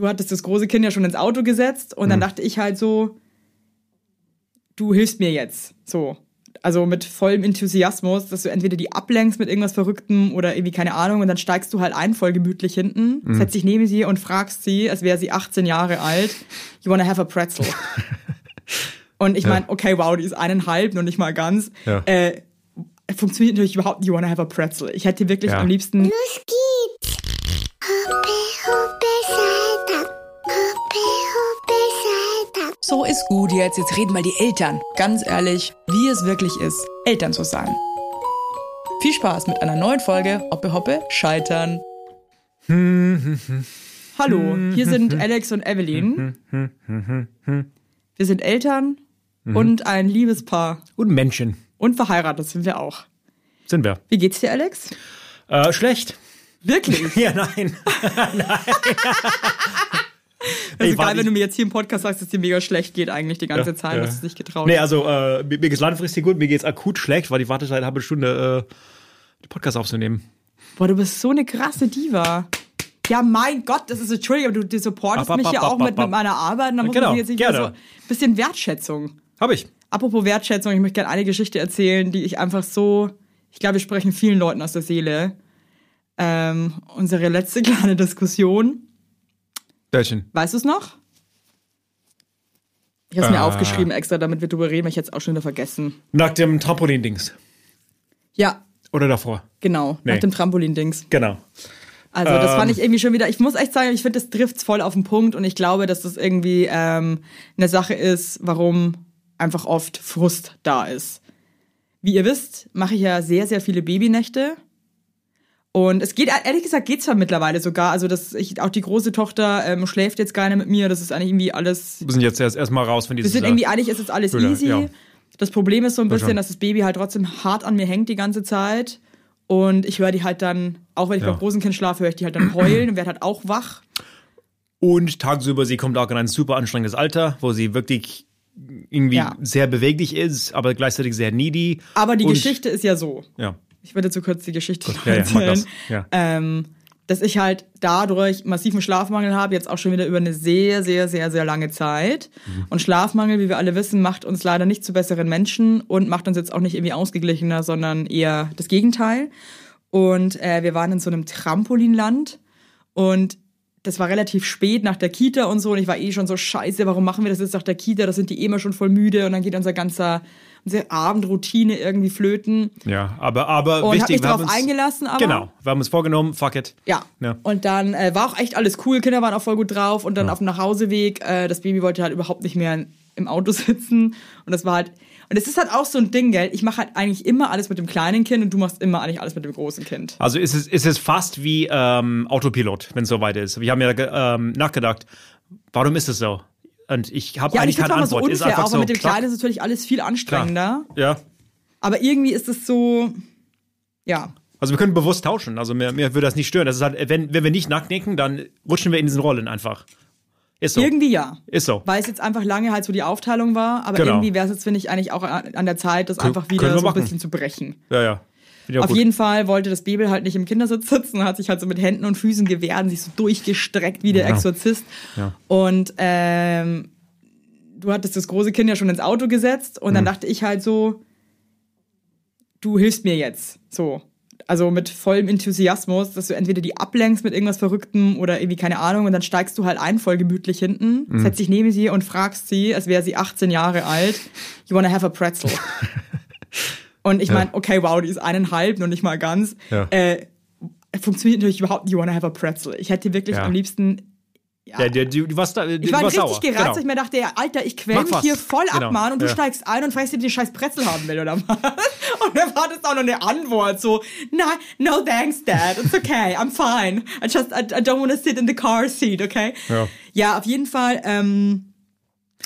du hattest das große Kind ja schon ins Auto gesetzt und dann dachte ich halt so, du hilfst mir jetzt. So. Also mit vollem Enthusiasmus, dass du entweder die ablenkst mit irgendwas Verrücktem oder irgendwie keine Ahnung und dann steigst du halt ein, voll gemütlich hinten, setzt dich neben sie und fragst sie, als wäre sie 18 Jahre alt, you wanna have a pretzel? und ich meine, okay, wow, die ist eineinhalb, noch nicht mal ganz. Ja. Äh, funktioniert natürlich überhaupt nicht, you wanna have a pretzel. Ich hätte wirklich Ja. am liebsten Los geht's. Hoppe, hoppe, So ist gut jetzt, jetzt reden mal die Eltern. Ganz ehrlich, wie es wirklich ist, Eltern zu sein. Viel Spaß mit einer neuen Folge Hoppe Hoppe Scheitern. Hallo, hier sind Alex und Evelyn. Wir sind Eltern und ein Liebespaar. Und Menschen Und verheiratet sind wir auch. sind wir. Wie geht's dir, Alex? Äh, schlecht. Wirklich? Ja, nein. Das War geil, wenn ich- du mir jetzt hier im Podcast sagst, dass dir mega schlecht geht eigentlich die ganze Ja, Zeit, ja. dass du es nicht getraut Nee, hast. also äh, mir, geht's langfristig gut, mir geht's akut schlecht, weil die Wartezeit eine halbe Stunde äh, die Podcast aufzunehmen. Boah, du bist so eine krasse Diva. Ja, mein Gott, das ist Entschuldigung, aber du, supportest Ab, ab, mich ab, ja auch mit, mit meiner Arbeit. Und dann muss Genau, sich jetzt nicht so ein bisschen Wertschätzung. Hab ich. Apropos Wertschätzung, ich möchte gerne eine Geschichte erzählen, die ich einfach so, ich glaube, wir sprechen vielen Leuten aus der Seele. Ähm, unsere letzte kleine Diskussion. Welchen? Weißt du es noch? Ich habe es mir Ah. aufgeschrieben extra, damit wir drüber reden, weil ich jetzt auch schon wieder vergessen. Nach dem Trampolin-Dings. Ja, Oder davor. genau, Nee. nach dem Trampolin-Dings. Genau. Also das Ähm. fand ich irgendwie schon wieder, ich muss echt sagen, ich finde, das trifft voll auf den Punkt und ich glaube, dass das irgendwie ähm, eine Sache ist, warum einfach oft Frust da ist. Wie ihr wisst, mache ich ja sehr, sehr viele Babynächte. Und es geht, ehrlich gesagt, geht zwar mittlerweile sogar. Also, dass ich, auch die große Tochter ähm, schläft jetzt gar nicht mit mir. Das ist eigentlich irgendwie alles. Wir sind jetzt erst erstmal raus von Wir dieses. sind irgendwie, eigentlich ist es alles Höhle, easy. ja. Das Problem ist so ein Ja, bisschen, schon. dass das Baby halt trotzdem hart an mir hängt die ganze Zeit. Und ich höre die halt dann, auch wenn ich Ja. beim großen Kind schlafe, höre ich die halt dann heulen und werde halt auch wach. Und tagsüber, sie kommt auch in ein super anstrengendes Alter, wo sie wirklich irgendwie Ja. sehr beweglich ist, aber gleichzeitig sehr needy. Aber die Und- Geschichte ist ja so. Ja. Ich würde zu kurz die Geschichte noch Ja, ja, erzählen. das. Ja. Ähm, dass ich halt dadurch massiven Schlafmangel habe, jetzt auch schon wieder über eine sehr, sehr, sehr, sehr lange Zeit. Mhm. Und Schlafmangel, wie wir alle wissen, macht uns leider nicht zu besseren Menschen und macht uns jetzt auch nicht irgendwie ausgeglichener, sondern eher das Gegenteil. Und äh, wir waren in so einem Trampolinland und das war relativ spät nach der Kita und so und ich war eh schon so scheiße, warum machen wir das jetzt nach der Kita? Da sind die eh immer schon voll müde und dann geht unser ganzer unsere Abendroutine irgendwie flöten. Ja, aber, aber Und wichtig, hab mich darauf eingelassen, aber Genau, wir haben uns vorgenommen, fuck it. ja. Ja. Und dann äh, war auch echt alles cool, Kinder waren auch voll gut drauf und dann auf dem Nachhauseweg, äh, das Baby wollte halt überhaupt nicht mehr im Auto sitzen und das war halt und es ist halt auch so ein Ding, gell? Ich mache halt eigentlich immer alles mit dem kleinen Kind und du machst immer eigentlich alles mit dem großen Kind. Also ist es, ist es fast wie ähm, Autopilot, wenn es soweit ist. Wir haben ja ähm, nachgedacht, warum ist es so? Und ich habe Ja, eigentlich ich keine mal so Antwort. ist unfair, einfach auch so, mit dem Kleinen ist natürlich alles viel anstrengender. Ja. Aber irgendwie ist es so, ja. Also wir können bewusst tauschen. Also mir, mir würde das nicht stören. Das ist halt, wenn, wenn wir nicht nachdenken, dann rutschen wir in diesen Rollen einfach. Ist so. Irgendwie ja. Ist so. Weil es jetzt einfach lange halt so die Aufteilung war, aber Genau. irgendwie wäre es jetzt, finde ich, eigentlich auch an der Zeit, das einfach können wieder so ein bisschen zu brechen. Ja, ja. Auf gut. jeden Fall wollte das Baby halt nicht im Kindersitz sitzen, hat sich halt so mit Händen und Füßen gewehrt und sich so durchgestreckt wie der Ja. Exorzist. Ja. Und ähm, du hattest das große Kind ja schon ins Auto gesetzt und Mhm. dann dachte ich halt so, du hilfst mir jetzt. So. Also mit vollem Enthusiasmus, dass du entweder die ablenkst mit irgendwas Verrücktem oder irgendwie keine Ahnung und dann steigst du halt ein, voll gemütlich hinten, Mhm. setzt dich neben sie und fragst sie, als wäre sie 18 Jahre alt, you wanna have a pretzel? und ich meine, okay, wow, die ist eineinhalb, noch nicht mal ganz. Ja. Äh, funktioniert natürlich überhaupt nicht, you wanna have a pretzel. Ich hätte wirklich Ja. am liebsten Ja, du, du, du warst da, du ich war richtig sauer. gereizt, Genau. ich mir dachte, ja, Alter, ich quäl mich was. hier voll ab, Genau. Mann, und du Ja. steigst ein und fragst, ob du den scheiß Pretzel haben will oder was. Und dann war das auch noch eine Antwort, so, nein, no thanks, Dad, it's okay, I'm fine. I just, I, I don't want to sit in the car seat, okay? Ja. Ja, auf jeden Fall, ähm,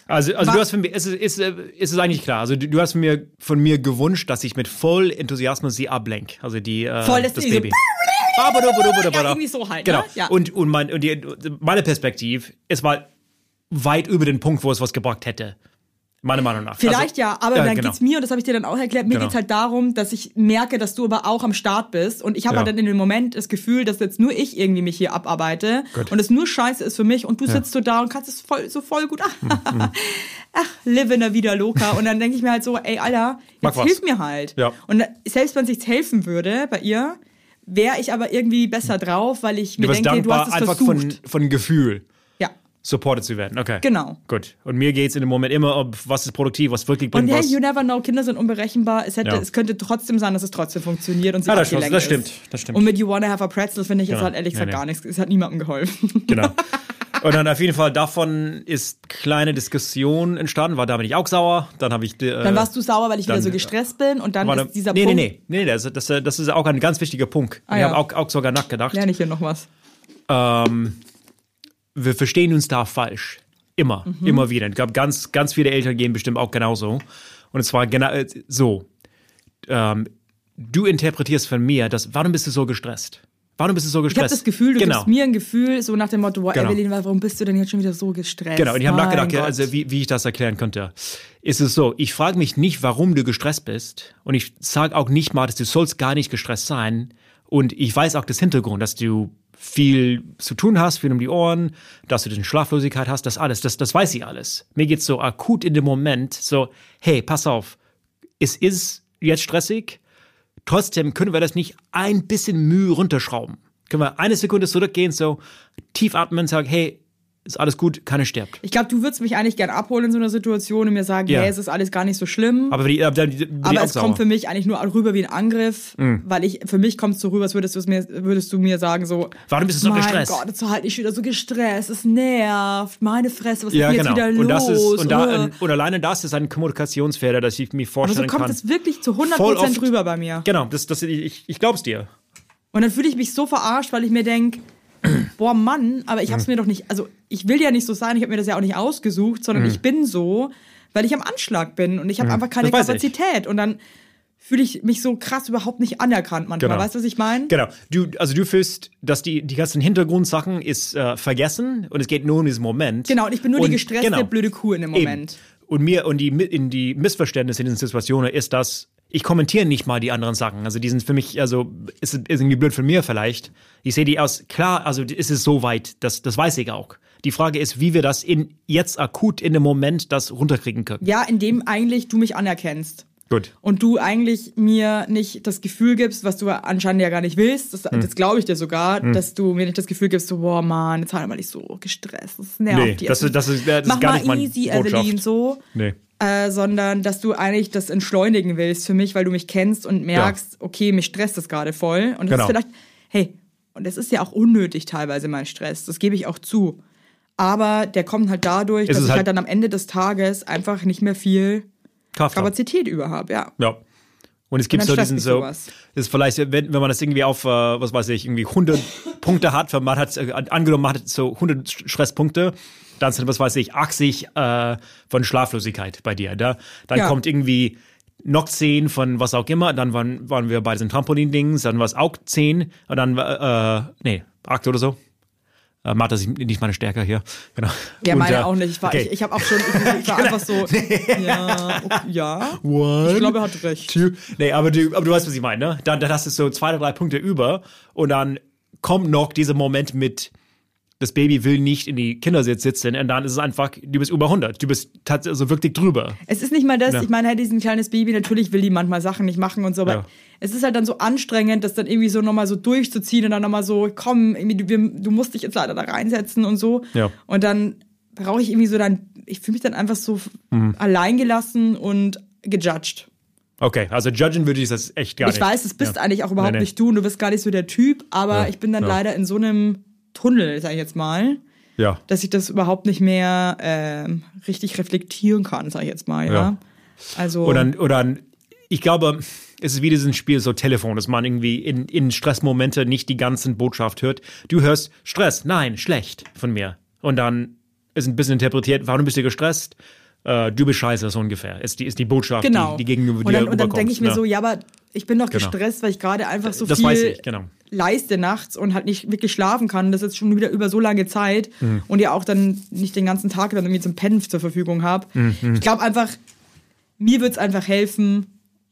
Also, also du hast von mir, es ist, ist, ist es eigentlich klar. Also du, du hast mir, von mir gewünscht, dass ich mit voll Enthusiasmus sie ablenk. Also die, äh, Voll, das Baby. Ja, irgendwie so halt, Genau. ne? Ja. Und, und, mein, und die, meine Perspektive, es war weit über den Punkt, wo es was gebracht hätte. Meiner Meinung nach. Vielleicht also, ja, aber ja, dann genau. geht's mir, und das habe ich dir dann auch erklärt, mir Genau. geht's halt darum, dass ich merke, dass du aber auch am Start bist. Und ich habe Ja. halt dann in dem Moment das Gefühl, dass jetzt nur ich irgendwie mich hier abarbeite Gut. und es nur scheiße ist für mich und du sitzt so da und kannst es voll, so voll gut. Ach, live in der Vida Loca. Und dann denke ich mir halt so, ey, Alter, jetzt hilf mir halt. Ja. Und selbst wenn sich's helfen würde bei ihr, wäre ich aber irgendwie besser drauf, weil ich mir denke, du hast es einfach versucht. von, von Gefühl ja. Supported zu werden. Okay. Genau. Gut. Und mir geht's in dem Moment immer um, was ist produktiv, was wirklich Und bringt hey, was. you never know, Kinder sind unberechenbar. Es, hätte, Ja. es könnte trotzdem sein, dass es trotzdem funktioniert und sie Ah, das stimmt, das stimmt, das stimmt. Und mit You Wanna Have a Pretzel finde ich jetzt Genau. halt ehrlich Nee, gesagt nee. gar nichts. Es hat niemandem geholfen. Genau. Und dann auf jeden Fall davon ist kleine Diskussion entstanden, war da bin ich auch sauer. Dann habe ich. Äh, Dann warst du sauer, weil ich wieder dann- so gestresst bin und dann ist dieser nee, Punkt. nee, nee, nee, das, das, das ist auch ein ganz wichtiger Punkt. Ah, ich ja. habe auch, auch sogar nachgedacht. Lerne ich hier noch was. Ähm, wir verstehen uns da falsch. Immer, Mhm. immer wieder. Ich glaube, ganz, ganz viele Eltern gehen bestimmt auch genauso. Und es war genau so. Ähm, du interpretierst von mir, dass, warum bist du so gestresst? Warum bist du so Ich habe gestresst? das Gefühl, du genau. gibst mir ein Gefühl, so nach dem Motto, boah, Genau. Evelyn, warum bist du denn jetzt schon wieder so gestresst? Genau, und ich habe nachgedacht, Gott. also wie, wie ich das erklären könnte. Ist es so, ich frage mich nicht, warum du gestresst bist. Und ich sage auch nicht mal, dass du sollst gar nicht gestresst sein. Und ich weiß auch das Hintergrund, dass du viel zu tun hast, viel um die Ohren, dass du eine Schlaflosigkeit hast, das alles, das, das weiß ich alles. Mir geht's so akut in dem Moment, so, hey, pass auf, es ist jetzt stressig, trotzdem können wir das nicht ein bisschen Mühe runterschrauben. Können wir eine Sekunde zurückgehen, so tief atmen, sagen, hey, ist alles gut, keiner stirbt. Ich glaube, du würdest mich eigentlich gern abholen in so einer Situation und mir sagen, Ja. hey, es ist alles gar nicht so schlimm. Aber die, aber die, die Aber es sauer. kommt für mich eigentlich nur rüber wie ein Angriff, Mhm. weil ich, für mich kommt es so rüber, als würdest, du es mir, würdest du mir sagen so, Warum bist du so mein gestresst? Gott, jetzt halt ich wieder so gestresst, es nervt, meine Fresse, was ja, ist genau. jetzt wieder und los? ist und, da, und, alleine das ist ein Kommunikationsfehler, das ich mir Aber so vorstellen kommt kann. es wirklich zu 100% Voll oft. rüber bei mir. Genau, das, das, ich, ich glaub's dir. Und dann fühle ich mich so verarscht, weil ich mir denke, boah Mann, aber ich Mhm. hab's mir doch nicht, also ich will ja nicht so sein, ich habe mir das ja auch nicht ausgesucht, sondern ich bin so, weil ich am Anschlag bin und ich habe einfach keine Mhm. Das weiß ich. Kapazität und dann fühle ich mich so krass überhaupt nicht anerkannt manchmal. Genau. Weißt du, was ich meine? Genau. Du, also du fühlst, dass die, die ganzen Hintergrundsachen ist äh, vergessen und es geht nur um diesen Moment. Genau, und ich bin nur und, die gestresste, genau. blöde Kuh in dem Eben. Moment. Und mir und die in die Missverständnisse in diesen Situationen ist, dass ich kommentiere nicht mal die anderen Sachen. Also die sind für mich, also ist, ist irgendwie blöd für mir vielleicht. Ich sehe die aus, klar, also ist es so weit, das, das weiß ich auch. Die Frage ist, wie wir das in jetzt akut in dem Moment das runterkriegen können. Ja, indem eigentlich du mich anerkennst. Gut. Und du eigentlich mir nicht das Gefühl gibst, was du anscheinend ja gar nicht willst, das, Hm. das glaube ich dir sogar, dass du mir nicht das Gefühl gibst, so, boah, Mann, jetzt halt mal nicht so gestresst, das nervt Nee, jetzt. das ist, das ist, das ist Mach gar mal nicht easy. Evelyn, so. Nee. Äh, sondern dass du eigentlich das entschleunigen willst für mich, weil du mich kennst und merkst, okay, mich stresst das gerade voll. Und das Genau. ist vielleicht, hey, und das ist ja auch unnötig teilweise mein Stress, das gebe ich auch zu. Aber der kommt halt dadurch, Es dass ist ich halt halt- dann am Ende des Tages einfach nicht mehr viel Kraft. Kapazität über habe, ja. Ja. Und es gibt Und so diesen so, sowas. das ist vielleicht, wenn, wenn man das irgendwie auf, äh, was weiß ich, irgendwie 100 Punkte hat, man hat, äh, angenommen, man hat so 100 Stresspunkte, dann sind, was weiß ich, 80 äh, von Schlaflosigkeit bei dir. Da, dann Ja. kommt irgendwie noch 10 von was auch immer, dann waren, waren wir bei diesen Trampolin-Dings, dann war es auch 10 und dann, äh, nee, 8 oder so. Äh, Mathe ist nicht meine Stärke hier. Genau. Ja, Und, meine äh, auch nicht. Ich, war, okay. ich, ich habe auch schon, ich, ich war einfach so, ja, okay, ja. One, Ich glaube, er hat recht. two. Nee, aber du, aber du weißt, was ich meine, ne? Dann, dann hast du so zwei oder drei Punkte über und dann kommt noch dieser Moment mit, das Baby will nicht in die Kindersitz sitzen und dann ist es einfach, du bist über 100. Du bist tatsächlich so wirklich drüber. Es ist nicht mal das, Ja. ich meine, halt diesen kleines Baby, natürlich will die manchmal Sachen nicht machen und so, aber Ja. es ist halt dann so anstrengend, das dann irgendwie so nochmal so durchzuziehen und dann nochmal so, komm, du, wir- du musst dich jetzt leider da reinsetzen und so. Ja. Und dann brauche ich irgendwie so dann, ich fühle mich dann einfach so Mhm. alleingelassen und gejudged. Okay, also judgen würde ich das echt gar ich nicht. weiß, das bist eigentlich auch überhaupt Nee, nee. nicht du und du bist gar nicht so der Typ, aber ich bin dann leider in so einem Tunnel, sag ich jetzt mal. Ja. dass ich das überhaupt nicht mehr ähm, richtig reflektieren kann, sag ich jetzt mal, ja. Ja. Also Oder, oder ich glaube, es ist wie dieses Spiel so Telefon, dass man irgendwie in, in Stressmomente nicht die ganzen Botschaft hört. Du hörst Stress, nein, schlecht von mir. Und dann ist ein bisschen interpretiert, warum bist du gestresst? Äh, du bist scheiße, so ungefähr. Ist die, ist die Botschaft, genau. die, die gegenüber und dir dann, und dann denke ich mir ne? so, ja, aber ich bin doch Genau. gestresst, weil ich gerade einfach so Das viel weiß ich, genau. Leiste nachts und halt nicht wirklich schlafen kann, das ist schon wieder über so lange Zeit Mhm. und ja auch dann nicht den ganzen Tag dann irgendwie zum Pennen zur Verfügung habe. Mhm. Ich glaube einfach, mir wird es einfach helfen,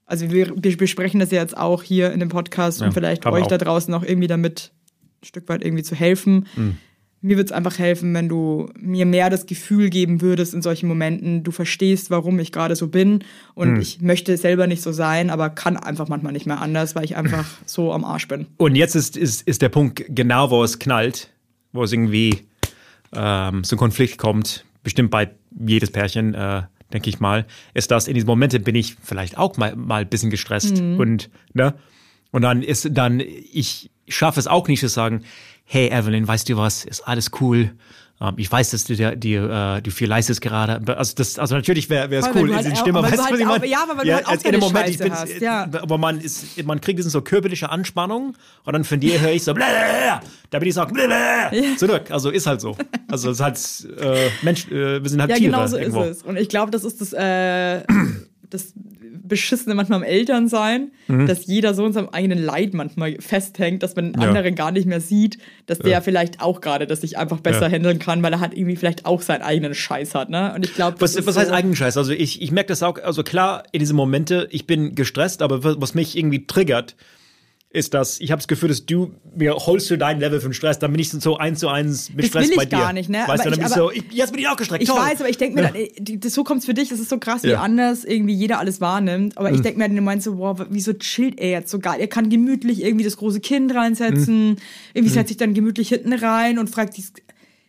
also wir, wir besprechen das ja jetzt auch hier in dem Podcast Ja, und vielleicht euch auch. da draußen auch irgendwie damit ein Stück weit irgendwie zu helfen. Mhm. Mir wird es einfach helfen, wenn du mir mehr das Gefühl geben würdest in solchen Momenten, du verstehst, warum ich gerade so bin und Mhm. ich möchte selber nicht so sein, aber kann einfach manchmal nicht mehr anders, weil ich einfach so am Arsch bin. Und jetzt ist, ist, ist der Punkt genau, wo es knallt, wo es irgendwie ähm, zu Konflikt kommt, bestimmt bei jedes Pärchen, äh, denke ich mal, ist das, in diesen Momenten bin ich vielleicht auch mal, mal ein bisschen gestresst und, ne? Und dann ist dann, ich schaffe es auch nicht zu sagen, hey Evelyn, weißt du was, ist alles cool. Ähm, ich weiß, dass du dir, dir äh, du viel leistest gerade. Also, das, also natürlich wäre es cool, in halt auch- Stimme, aber weißt du du, was ich auch- meine? ja, aber weil du halt auch als in deine dem Moment, ich Scheiße bin, hast, ja. aber man ist, man kriegt so körperliche Anspannung und dann von dir höre ich so, da bin ich so, blablabla, zurück. Also ist halt so. Also es ist halt, äh, Mensch, äh, wir sind halt Ja, Tiere genau so irgendwo. ist es. Und ich glaube, das ist das, äh, das Beschissene manchmal am Elternsein, dass jeder so in seinem eigenen Leid manchmal festhängt, dass man den Mhm. Ja. anderen gar nicht mehr sieht, dass der vielleicht auch gerade das sich einfach besser Ja. handeln kann, weil er halt irgendwie vielleicht auch seinen eigenen Scheiß hat. Ne? Und ich glaube, Was, was heißt eigenen Scheiß? Also ich, ich merke das auch, also klar, in diesen Momente, ich bin gestresst, aber was mich irgendwie triggert, ist das, ich habe das Gefühl, dass du mir holst du dein Level von Stress, dann bin ich so eins zu eins mit Das Stress will ich bei dir. gar nicht, ne? Weißt Aber du, dann ich- bin ich so, ich, jetzt bin ich auch gestresst. Ich toll. weiß, aber ich denke mir Ja. dann, das, so kommt's für dich, das ist so krass, wie Ja. Mhm. anders irgendwie jeder alles wahrnimmt. Aber ich denke mir dann im Moment so, wow, wieso chillt er jetzt so geil? Er kann gemütlich irgendwie das große Kind reinsetzen, Mhm. irgendwie setzt sich dann gemütlich hinten rein und fragt dies.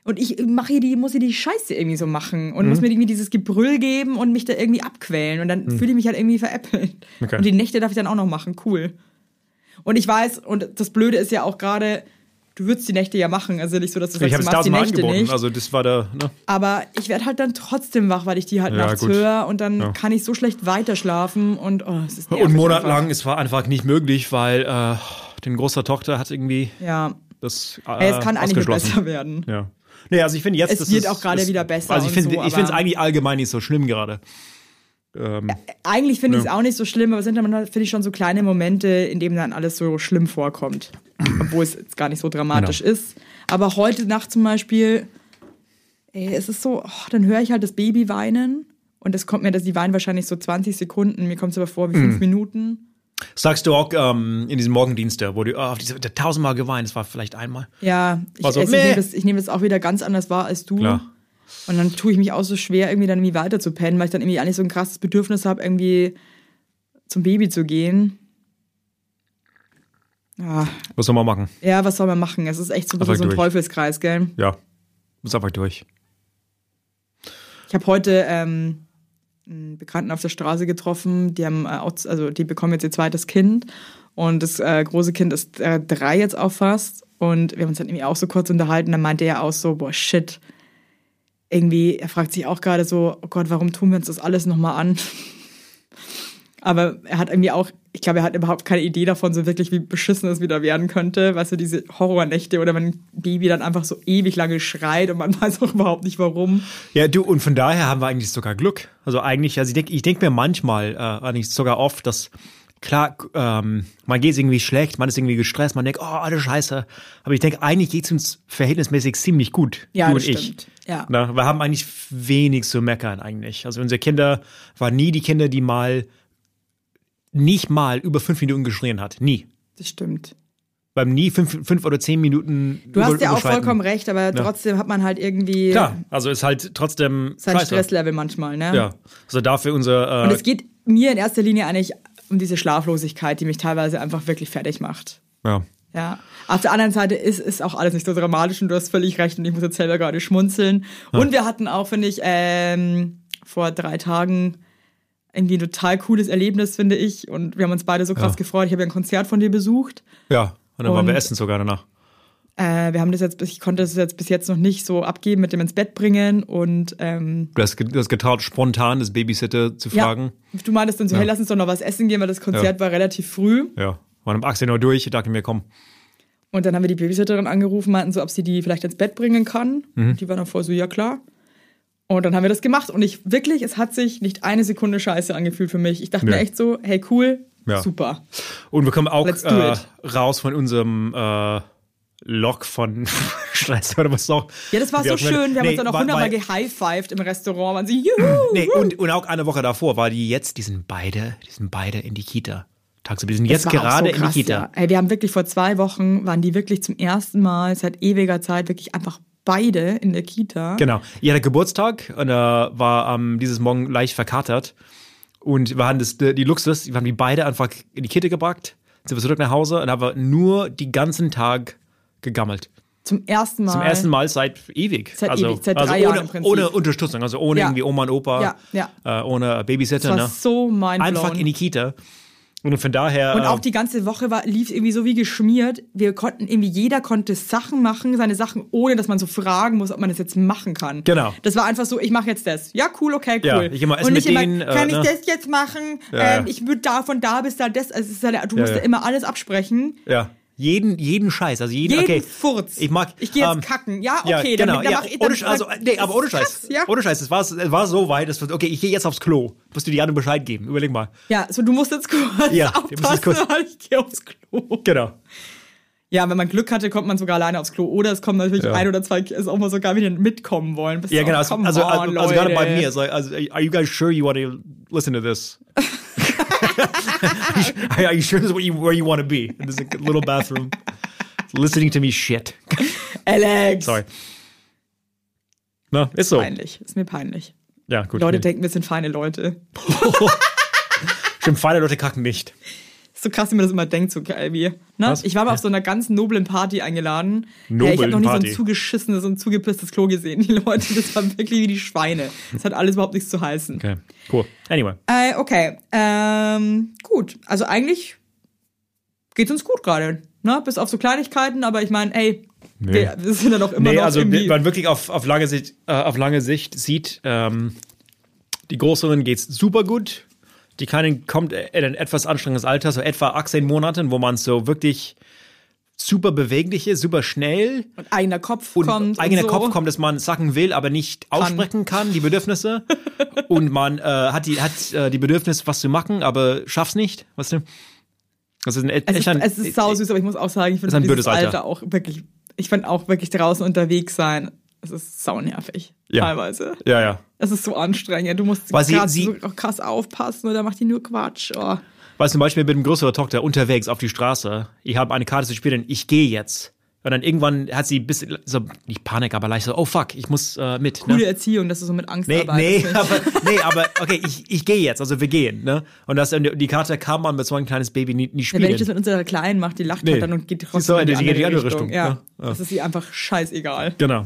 Und ich mache hier die, muss hier die Scheiße irgendwie so machen und Mhm. muss mir irgendwie dieses Gebrüll geben und mich da irgendwie abquälen. Und dann fühle ich mich halt irgendwie veräppelt. Mhm. Okay. Und die Nächte darf ich dann auch noch machen. Cool. Und ich weiß, und das Blöde ist ja auch gerade, du würdest die Nächte ja machen. Also nicht so, dass du ich sagst, habe du es machst die Nächte angeboten, nicht. also das war der, ne? Aber ich werde halt dann trotzdem wach, weil ich die halt Ja, nachts gut. höre und dann Ja. kann ich so schlecht weiterschlafen und oh, es ist Und monatelang, es war einfach nicht möglich, weil äh, den großer Tochter hat irgendwie Ja, das äh, Ey, es kann eigentlich besser werden. Ja. Nee, also ich finde jetzt, Es das wird ist, auch gerade wieder besser Also ich finde, so, ich finde es aber- eigentlich allgemein nicht so schlimm gerade. Ähm, Eigentlich finde ich es Ja. auch nicht so schlimm, aber es sind dann finde ich, schon so kleine Momente, in denen dann alles so schlimm vorkommt. Obwohl es jetzt gar nicht so dramatisch Genau. ist. Aber heute Nacht zum Beispiel, ey, es ist so, oh, dann höre ich halt das Baby weinen. Und es kommt mir, dass die weinen wahrscheinlich so 20 Sekunden. Mir kommt es aber vor wie fünf Minuten. Sagst du auch ähm, in diesem Morgendienste, wo du oh, auf diese, der tausendmal geweint, das war vielleicht einmal. Ja, ich, also, ich, meh. nehme das, ich nehme das auch wieder ganz anders wahr als du. Klar. Und dann tue ich mich auch so schwer, irgendwie dann irgendwie weiter zu pennen, weil ich dann irgendwie eigentlich so ein krasses Bedürfnis habe, irgendwie zum Baby zu gehen. Ja, Was soll man machen? ja, was soll man machen? Es ist echt so ein bisschen Einfach so ein durch. Teufelskreis, gell? Ja, muss einfach durch. Ich habe heute ähm, einen Bekannten auf der Straße getroffen, die haben äh, auch, also die bekommen jetzt ihr zweites Kind und das äh, große Kind ist äh, drei jetzt auch fast und wir haben uns dann irgendwie auch so kurz unterhalten, dann meinte er auch so, boah, shit, irgendwie, er fragt sich auch gerade so, oh Gott, warum tun wir uns das alles nochmal an? Aber er hat irgendwie auch, ich glaube, er hat überhaupt keine Idee davon, so wirklich, wie beschissen es wieder werden könnte. Weißt du, diese Horrornächte oder wenn ein Baby dann einfach so ewig lange schreit und man weiß auch überhaupt nicht warum. Ja, du, und von daher haben wir eigentlich sogar Glück. Also eigentlich, also ich denke ich denk mir manchmal, äh, eigentlich sogar oft, dass klar, ähm, man geht irgendwie schlecht, man ist irgendwie gestresst, man denkt, oh, alles scheiße. Aber ich denke, eigentlich geht's uns verhältnismäßig ziemlich gut, Ja, du und ich. stimmt. Ja. Na, wir haben eigentlich wenig zu meckern eigentlich. Also unsere Kinder waren nie die Kinder, die mal nicht mal über fünf Minuten geschrien hat. Nie. Das stimmt. Haben nie fünf, fünf oder zehn Minuten Du hast ja auch vollkommen recht, aber trotzdem hat man halt irgendwie Klar, also ist halt trotzdem sein. Stresslevel manchmal, ne? Ja, also dafür unser Und äh, es geht mir in erster Linie eigentlich um diese Schlaflosigkeit, die mich teilweise einfach wirklich fertig macht. ja. Ja. Auf der anderen Seite ist, ist auch alles nicht so dramatisch und du hast völlig recht und ich muss jetzt selber gerade schmunzeln. Und wir hatten auch, finde ich, ähm, vor drei Tagen irgendwie ein total cooles Erlebnis, finde ich. Und wir haben uns beide so krass Ja. gefreut. Ich habe ja ein Konzert von dir besucht. Ja, und dann waren wir Und- essen sogar danach. Äh, wir haben das jetzt, ich konnte das jetzt bis jetzt noch nicht so abgeben mit dem ins Bett bringen und ähm, Du hast, du hast getraut, spontan das Babysitter zu fragen. Ja, du meintest dann so, hey, lass uns doch noch was essen gehen, weil das Konzert war relativ früh. Ja. Waren um 18 Uhr durch, ich dachte mir, komm. Und dann haben wir die Babysitterin angerufen, meinten so, ob sie die vielleicht ins Bett bringen kann. Mhm. Die war dann voll so, ja klar. Und dann haben wir das gemacht. Und ich wirklich, es hat sich nicht eine Sekunde scheiße angefühlt für mich. Ich dachte Nee. mir echt so, hey cool, Ja. Super. Und wir kommen auch äh, raus von unserem äh, Lock von Stress oder was auch. Ja, das war so schön. Wir haben Nee, uns dann auch hundertmal gehighfived im Restaurant. Man sie, juhu! Nee, und, und auch eine Woche davor war die jetzt, die sind beide, die sind beide in die Kita. Tagsüber, die sind jetzt Das auch gerade so in krass, die Kita. Ja. Ey, wir haben wirklich vor zwei Wochen, waren die wirklich zum ersten Mal seit ewiger Zeit wirklich einfach beide in der Kita. Genau. Ihr hatte Geburtstag und er war ähm, dieses Morgen leicht verkatert. Und wir hatten das, die Luxus, wir haben die beide einfach in die Kita gebracht, sind wir zurück nach Hause und haben nur die ganzen Tag gegammelt. Zum ersten Mal. Zum ersten Mal seit ewig. Seit also, ewig, seit also drei ohne, Jahren im Prinzip. ohne Unterstützung, also ohne Ja. irgendwie Oma und Opa, Ja, ja. Äh, ohne Babysitter. Das war ne? so mindblown. Einfach in die Kita. Und von daher. Und äh, auch die ganze Woche war, lief irgendwie so wie geschmiert. Wir konnten irgendwie, jeder konnte Sachen machen, seine Sachen, ohne dass man so fragen muss, ob man das jetzt machen kann. Genau. Das war einfach so, ich mache jetzt das. Ja, cool, okay, cool. Ja, ich mal essen Und nicht mit immer, denen, äh, kann ich ne? das jetzt machen? Ja, ähm, ich würde da von da bis da das. Also es ist halt, du musst ja immer alles absprechen. ja. Jeden, jeden Scheiß. Also jeden, Jeden okay. Furz. Ich mag. Ich gehe jetzt ähm, kacken. Ja, Ja, okay, genau. dann, dann ja, mach ich ohne, dann, Sch- also, nee, aber ohne Scheiß. krass, ja. Ohne Scheiß. Es war, es war so weit, dass okay, ich gehe jetzt aufs Klo. Musst du die anderen Bescheid geben. Überleg mal. Ja, so du musst jetzt kurz Ja, musst jetzt aufpassen, kurz- ich gehe aufs Klo. Genau. Ja, wenn man Glück hatte, kommt man sogar alleine aufs Klo. Oder es kommen natürlich Ja. ein oder zwei, ist auch mal sogar, die mitkommen wollen. Bist Ja, genau. auch, Also, also, on, also, also gerade bei mir, ist like, also, are you guys sure you want to listen to this? are you sure this is what you, where you want to be? In this little bathroom? Listening to me shit. Alex! Sorry. Na, ist so. Peinlich. Ist mir peinlich. Ja, gut. Leute nee. denken, wir sind feine Leute. Stimmt, feine Leute kacken nicht. So krass, wie man das immer denkt, so geil wie. Ne? Was? Ich war mal auf so einer ganz noblen Party eingeladen. Noblen ja, ich habe noch nie so Party. ein zugeschissenes und zugepisstes Klo gesehen. Die Leute, das war wirklich wie die Schweine. Das hat alles überhaupt nichts zu heißen. Okay, cool. Anyway. Äh, okay. Ähm, gut. Also eigentlich geht's uns gut gerade. Ne? Bis auf so Kleinigkeiten, aber ich meine, ey, Nee. wir, wir sind ja doch immer Nee, noch also irgendwie. wenn man wirklich auf, auf, lange Sicht, äh, auf lange Sicht sieht, ähm, die Größeren geht's super gut. Die Kleinen kommt in ein etwas anstrengendes Alter, so etwa 18 Monaten, wo man so wirklich super beweglich ist, super schnell und eigener Kopf und kommt. eigener und so. Kopf kommt, dass man Sachen will, aber nicht aussprechen kann, die Bedürfnisse. und man äh, hat die hat äh, die Bedürfnis, was zu machen, aber schaff's nicht, weißt du? Das ist ein, Es ist, ein, es ist sau süß, aber ich muss auch sagen, ich finde dieses blödes Alter. Alter auch wirklich, ich finde auch wirklich draußen unterwegs sein, es ist sau nervig. Ja. Teilweise. Ja, ja. Es ist so anstrengend. Du musst Weil sie- krass, sie- so auch krass aufpassen oder macht die nur Quatsch. Oh. Weil zum Beispiel mit dem größeren Tochter unterwegs auf die Straße, ich habe eine Karte zu spielen, ich gehe jetzt. Und dann irgendwann hat sie ein bisschen, so, nicht Panik, aber leicht so, oh fuck, ich muss äh, mit. Coole Ne? Erziehung, dass du so mit Angst Nee, arbeitest. nee, aber, nee, aber okay, ich, ich gehe jetzt, also wir gehen. Ne? Und das, die Karte kann man mit so einem kleines Baby nie, nie Ja, wenn ich das spielen. mit unserer Kleinen mache, die lacht Nee. halt dann und geht trotzdem so, in die die andere, geht in die andere Richtung. Richtung, Ja. ja. Ja. Das ist ihr einfach scheißegal. Genau.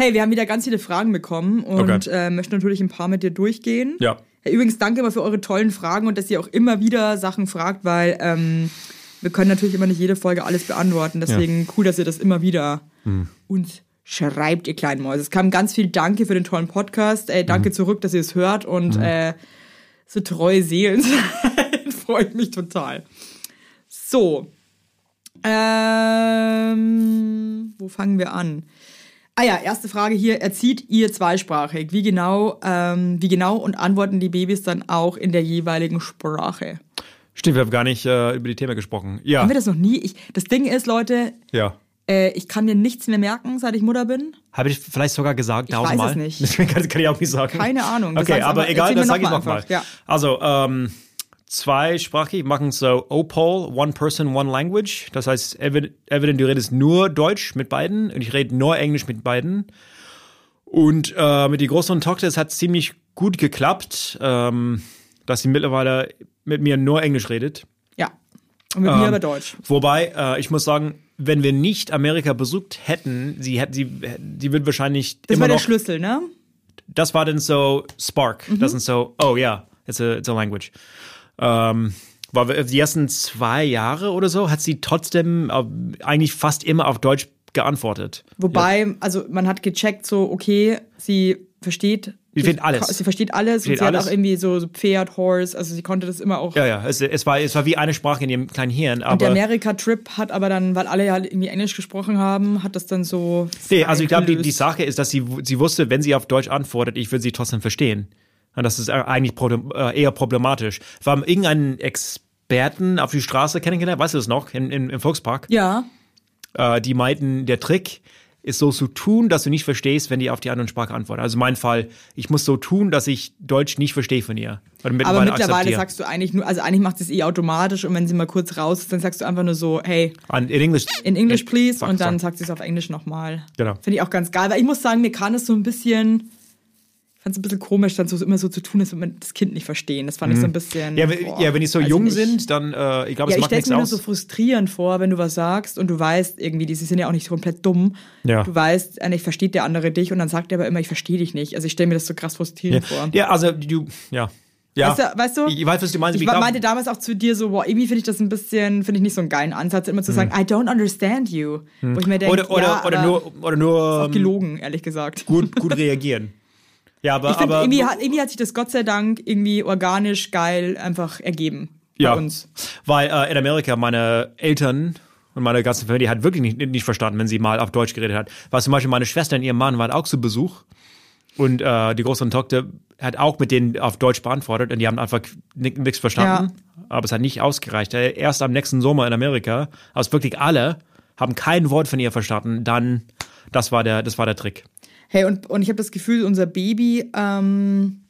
Hey, wir haben wieder ganz viele Fragen bekommen und Okay. äh, möchten natürlich ein paar mit dir durchgehen. Ja. Übrigens, danke immer für eure tollen Fragen und dass ihr auch immer wieder Sachen fragt, weil ähm, wir können natürlich immer nicht jede Folge alles beantworten. Deswegen cool, dass ihr das immer wieder uns schreibt, ihr kleinen Mäuse. Es kam ganz viel Danke für den tollen Podcast. Ey, danke zurück, dass ihr es hört und äh, so treue Seelen seid. Freut mich total. So. Ähm, wo fangen wir an? Ah ja, erste Frage hier. Erzieht ihr zweisprachig? Wie genau, ähm, wie genau und antworten die Babys dann auch in der jeweiligen Sprache? Stimmt, wir haben gar nicht äh, über die Themen gesprochen. Ja. Haben wir das noch nie? Ich, das Ding ist, Leute, ja. äh, ich kann mir nichts mehr merken, seit ich Mutter bin. Habe ich vielleicht sogar gesagt, Ich weiß tausendmal? es nicht. Deswegen kann, kann ich auch nicht sagen. Keine Ahnung. Das Okay, aber egal, das sage ich noch mal nochmal. ja. Also, ähm, zweisprachig machen so OPOL, One Person, One Language. Das heißt, Evelyn, du redest nur Deutsch mit beiden und ich rede nur Englisch mit beiden. Und äh, mit die größeren Tochter, es hat ziemlich gut geklappt, ähm, dass sie mittlerweile mit mir nur Englisch redet. Ja. Und mit mir aber Deutsch. Wobei, äh, ich muss sagen, wenn wir nicht Amerika besucht hätten, sie hätte, sie, die wird wahrscheinlich Das immer war der noch, Schlüssel, ne? das war dann so Spark. Mhm. Das sind so, oh ja, it's a, it's a language. Ähm, wir- die ersten zwei Jahre oder so hat sie trotzdem äh, eigentlich fast immer auf Deutsch geantwortet. Wobei, also man hat gecheckt, so, okay, sie versteht. Sie versteht alles. Sie versteht alles und Versteht sie hat alles. auch irgendwie so, so Pferd, Horse, also sie konnte das immer auch. Ja, ja, es, es, war, es war wie eine Sprache in ihrem kleinen Hirn. Und der Amerika-Trip hat aber dann, weil alle ja irgendwie Englisch gesprochen haben, hat das dann so. nee, also ich glaube, die, die. Sache ist, dass sie, sie wusste, wenn sie auf Deutsch antwortet, ich würde sie trotzdem verstehen. Und das ist eigentlich problem- äh, eher problematisch. Wir haben irgendeinen Experten auf die Straße kennengelernt, weißt du das noch, in, in, im Volkspark? Ja, äh, die meinten, der Trick ist so zu tun, dass du nicht verstehst, wenn die auf die andere Sprache antworten. Also mein Fall, ich muss so tun, dass ich Deutsch nicht verstehe von ihr. Aber mittlerweile akzeptiere. sagst du eigentlich nur, also eigentlich macht sie es eh automatisch und wenn sie mal kurz raus ist, dann sagst du einfach nur so, hey, in English. in English please Sag- und dann sag. sagt sie es auf Englisch nochmal. Genau. Finde ich auch ganz geil, weil ich muss sagen, mir kann es so ein bisschen, fand es ein bisschen komisch, dann so immer so zu tun, als würde man das Kind nicht verstehen. Das fand ich so ein bisschen. Mhm. Ja, wenn, boah, ja, wenn die so ich jung nicht. sind, dann, äh, ich glaube, Ja, es ich macht stelle nichts mir nur aus. so frustrierend vor, wenn du was sagst und du weißt irgendwie, die sind ja auch nicht komplett dumm. Ja. Du weißt, eigentlich versteht der andere dich und dann sagt er aber immer, ich verstehe dich nicht. Also ich stelle mir das so krass frustrierend vor. ja, also du, ja. ja. Weißt du, weißt du? Ich weiß, was du meinst. Ich Ich meinte damals auch zu dir so, boah, irgendwie finde ich das ein bisschen, finde ich nicht so einen geilen Ansatz, immer zu sagen, I don't understand you. Wo ich mir denke, Hm. oder, oder, ja, oder nur, oder nur auch ähm, gelogen, ehrlich gesagt. gut, gut reagieren. Ja, aber, Ich finde, aber irgendwie, hat, irgendwie hat sich das Gott sei Dank irgendwie organisch geil einfach ergeben ja, bei uns. weil äh, in Amerika meine Eltern und meine ganze Familie hat wirklich nicht, nicht verstanden, wenn sie mal auf Deutsch geredet hat. Weil zum Beispiel meine Schwester und ihr Mann waren auch zu Besuch und äh, die große Tochter hat auch mit denen auf Deutsch beantwortet und die haben einfach nichts verstanden. Aber es hat nicht ausgereicht. Äh, Erst am nächsten Sommer in Amerika, also wirklich alle haben kein Wort von ihr verstanden. Dann, das war der, das war der Trick. Hey, und, und ich habe das Gefühl, unser Baby, ähm,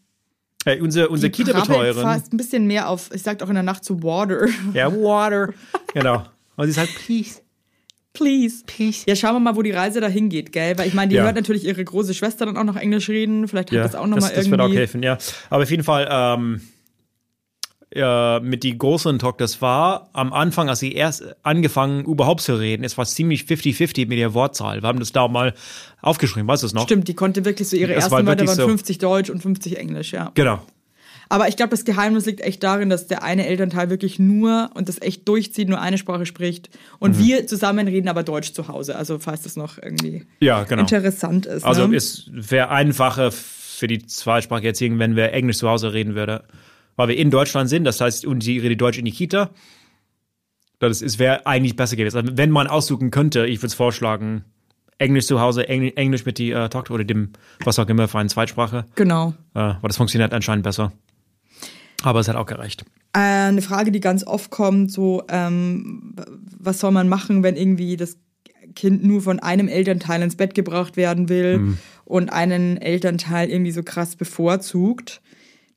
Äh, unsere unsere die krabbelt Kita-Betreuerin. fast ein bisschen mehr auf, ich sag auch in der Nacht zu Water. Ja, Water. genau. Und sie sagt, please. Please. Please. Ja, schauen wir mal, wo die Reise dahin geht, gell? Weil ich meine, die Ja. hört natürlich ihre große Schwester dann auch noch Englisch reden. Vielleicht hat Ja, das auch nochmal das, das irgendwie. wird auch helfen, ja. Aber auf jeden Fall, ähm, ja, mit die großen Tochter, das war am Anfang, als sie erst angefangen überhaupt zu reden, es war ziemlich 50-50 mit der Wortzahl. Wir haben das da mal aufgeschrieben, weißt du es noch? Stimmt, die konnte wirklich so ihre Das ersten war Wörter waren so. 50 Deutsch und 50 Englisch, ja. Genau. Aber ich glaube, das Geheimnis liegt echt darin, dass der eine Elternteil wirklich nur und das echt durchzieht, nur eine Sprache spricht. Und Mhm. wir zusammen reden aber Deutsch zu Hause. Also falls das noch irgendwie Ja, genau. interessant ist. Also ne? es wäre einfacher für die zweisprachige Erziehung, wenn wir Englisch zu Hause reden würden. Weil wir in Deutschland sind, das heißt, und sie redet Deutsch in die Kita. Das ist- wäre eigentlich besser gewesen. Also wenn man aussuchen könnte, ich würde es vorschlagen, Englisch zu Hause, Engl Englisch mit die äh, Tochter oder dem, was auch immer, für eine Zweitsprache. Genau. Äh, weil das funktioniert anscheinend besser. Aber es hat auch gereicht. Äh, eine Frage, die ganz oft kommt, so, ähm, was soll man machen, wenn irgendwie das Kind nur von einem Elternteil ins Bett gebracht werden will und einen Elternteil irgendwie so krass bevorzugt.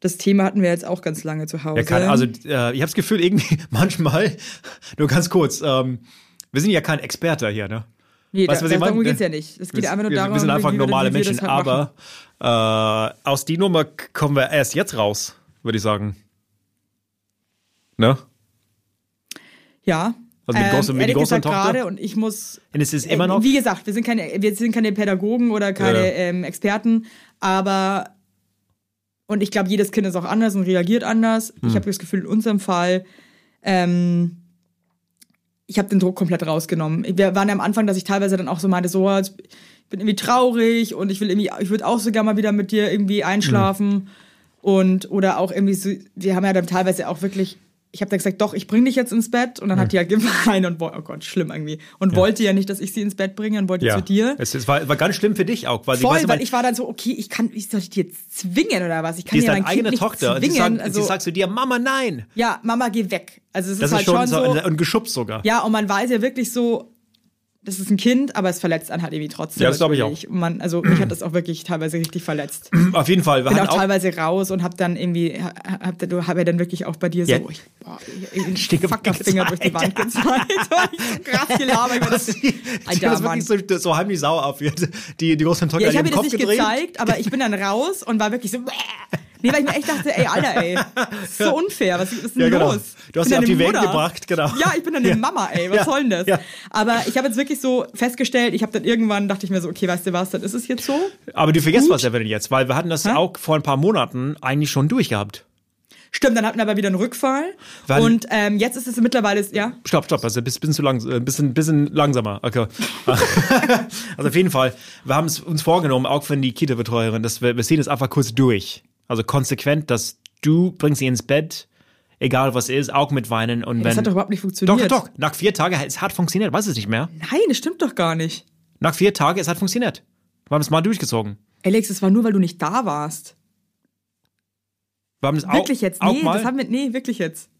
Das Thema hatten wir jetzt auch ganz lange zu Hause. Ja, kann, also äh, ich habe das Gefühl, irgendwie manchmal, nur ganz kurz, ähm, wir sind ja kein Experte hier, ne? nee, weißt da, was ich darum meine? geht's ja nicht. Es geht Wir- einfach nur darum, wir sind einfach normale wir Menschen, halt aber äh, aus die Nummer kommen wir erst jetzt raus, würde ich sagen. Ne? Ja. Also mit großen- mit ehrlich die große gesagt Tochter? gerade und ich muss Und es ist immer noch. Wie gesagt, wir sind keine, wir sind keine Pädagogen oder keine Ja. ähm, Experten, aber und ich glaube, jedes Kind ist auch anders und reagiert anders. Hm. Ich habe das Gefühl, in unserem Fall, ähm, ich habe den Druck komplett rausgenommen. Wir waren ja am Anfang, dass ich teilweise dann auch so meinte, so, ich bin irgendwie traurig und ich will irgendwie, ich würde auch so gerne mal wieder mit dir irgendwie einschlafen Hm. und oder auch irgendwie so, wir haben ja dann teilweise auch wirklich, ich habe dann gesagt, doch, ich bring dich jetzt ins Bett und dann hat die ja geweint und oh Gott, schlimm irgendwie und wollte ja nicht, dass ich sie ins Bett bringe und wollte ja. zu dir. Es, es war, war ganz schlimm für dich auch, weil sie Voll, du, weil ich war dann so, okay, ich kann, wie soll ich die jetzt zwingen oder was? Ich kann die ist ja deine Kind eigene nicht Tochter und sie, zwingen. sagt, also, sie sagt zu dir, Mama, nein. ja, Mama, geh weg. Also es ist Das halt ist schon schon so, so, und geschubst sogar. ja, und man weiß ja wirklich so, das ist ein Kind, aber es verletzt einen halt irgendwie trotzdem. Ja, das glaube ich. Und man, also mich hat das auch wirklich teilweise richtig verletzt. Auf jeden Fall. Wir bin auch auch, teilweise raus und hab dann irgendwie, hab, hab, hab ja dann wirklich auch bei dir Ja. so, ich, boah, ich, ich Fuckerfinger durch die Wand gezeigt. krass gelabert. Ich das, die, die Alter, war wirklich so, so heimlich sauer auf ihr. Die, die großen Tochter ja, ich habe ihr das nicht gezeigt, aber ich bin dann raus und war wirklich so, nee, weil ich mir echt dachte, ey, Alter, ey, das ist so unfair, was ist denn Ja, genau. los? Du hast sie bin auf die Welt gebracht, genau. Ja, ich bin dann eine Ja. Mama, ey, was Ja. soll denn das? Ja. Aber ich habe jetzt wirklich so festgestellt, ich habe dann irgendwann, dachte ich mir so, okay, weißt du was, dann ist es jetzt so. Aber du vergisst Gut. was, Evelyn, jetzt, weil wir hatten das Hä? auch vor ein paar Monaten eigentlich schon durchgehabt. Stimmt, dann hatten wir aber wieder einen Rückfall. Wann- und ähm, jetzt ist es mittlerweile, ja, Stopp, stopp, also ein bisschen zu lang, ein bisschen, bisschen langsamer. Okay. also auf jeden Fall, wir haben es uns vorgenommen, auch für die Kita-Betreuerin, dass wir, wir ziehen es einfach kurz durch. Also konsequent, dass du bringst sie ins Bett, egal was ist, auch mit Weinen und das wenn. hat doch überhaupt nicht funktioniert. doch, doch. Nach vier Tagen, es hat funktioniert, weiß es nicht mehr. Nein, das stimmt doch gar nicht. Nach vier Tagen, es hat funktioniert. Wir haben es mal durchgezogen. Alex, es war nur, weil du nicht da warst. Wir haben es auch, Wirklich jetzt? auch Nee, mal das haben wir, nee, wirklich jetzt.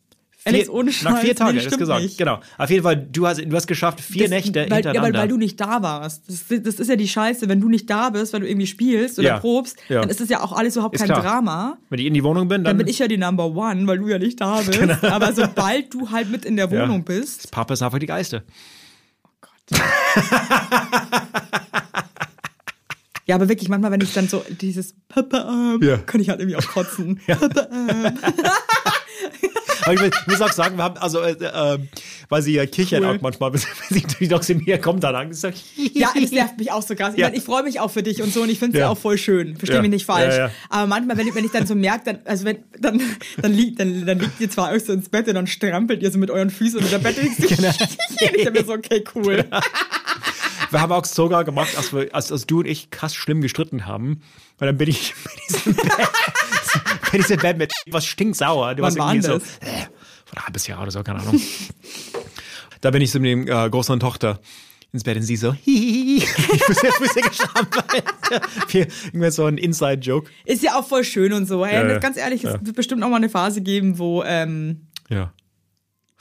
Vier, Alex, ohne Scheiß. Nach vier Tagen, nee, das gesagt. Nicht. Genau. Auf jeden Fall, du hast, du hast geschafft, vier Das- Nächte weil, ja, hintereinander. weil, weil du nicht da warst. Das, das ist ja die Scheiße, wenn du nicht da bist, weil du irgendwie spielst oder Ja, probst, ja. dann ist das ja auch alles überhaupt Ist kein klar. Drama. Wenn ich in die Wohnung bin, dann, Dann bin ich ja die Number One, weil du ja nicht da bist. Aber sobald du halt mit in der Ja. Wohnung bist, Papa ist einfach die Geiste. ja, aber wirklich manchmal, wenn ich dann so dieses Papa-Arm, Ja. kann ich halt irgendwie auch kotzen. Aber ich will, ich muss auch sagen, wir haben, also, äh, äh, weil sie ja kichert Cool. auch manchmal, wenn sie durch mir kommt, dann Angst. sagt, Ja, das nervt mich auch so krass. Ich, Ja. ich freue mich auch für dich und so und ich finde es ja. Auch voll schön. Versteh Ja. mich nicht falsch. Aber manchmal, wenn ich, wenn ich dann so merke, dann, also wenn, dann, dann, liegt, dann, dann liegt ihr zwar euch so ins Bett und dann strampelt ihr so mit euren Füßen unter Bett. Und ich, Genau. ich mir so, okay, cool. Wir haben auch sogar gemacht, als, wir, als, als du und ich krass schlimm gestritten haben. Und dann bin ich in diesem Bett, Bett mit was stinksauer. Du Wann warst irgendwie war so, äh, vor ein halbes Jahr oder so, keine Ahnung. da bin ich so mit dem äh, großen Tochter ins Bett und sie so, hihihi. Ich muss ja Füße geschrammt, weil irgendwann so ein Inside-Joke. Ist ja auch voll schön und so. Hey, Ja, ganz ehrlich, es Ja. wird bestimmt auch mal eine Phase geben, wo ähm, Ja.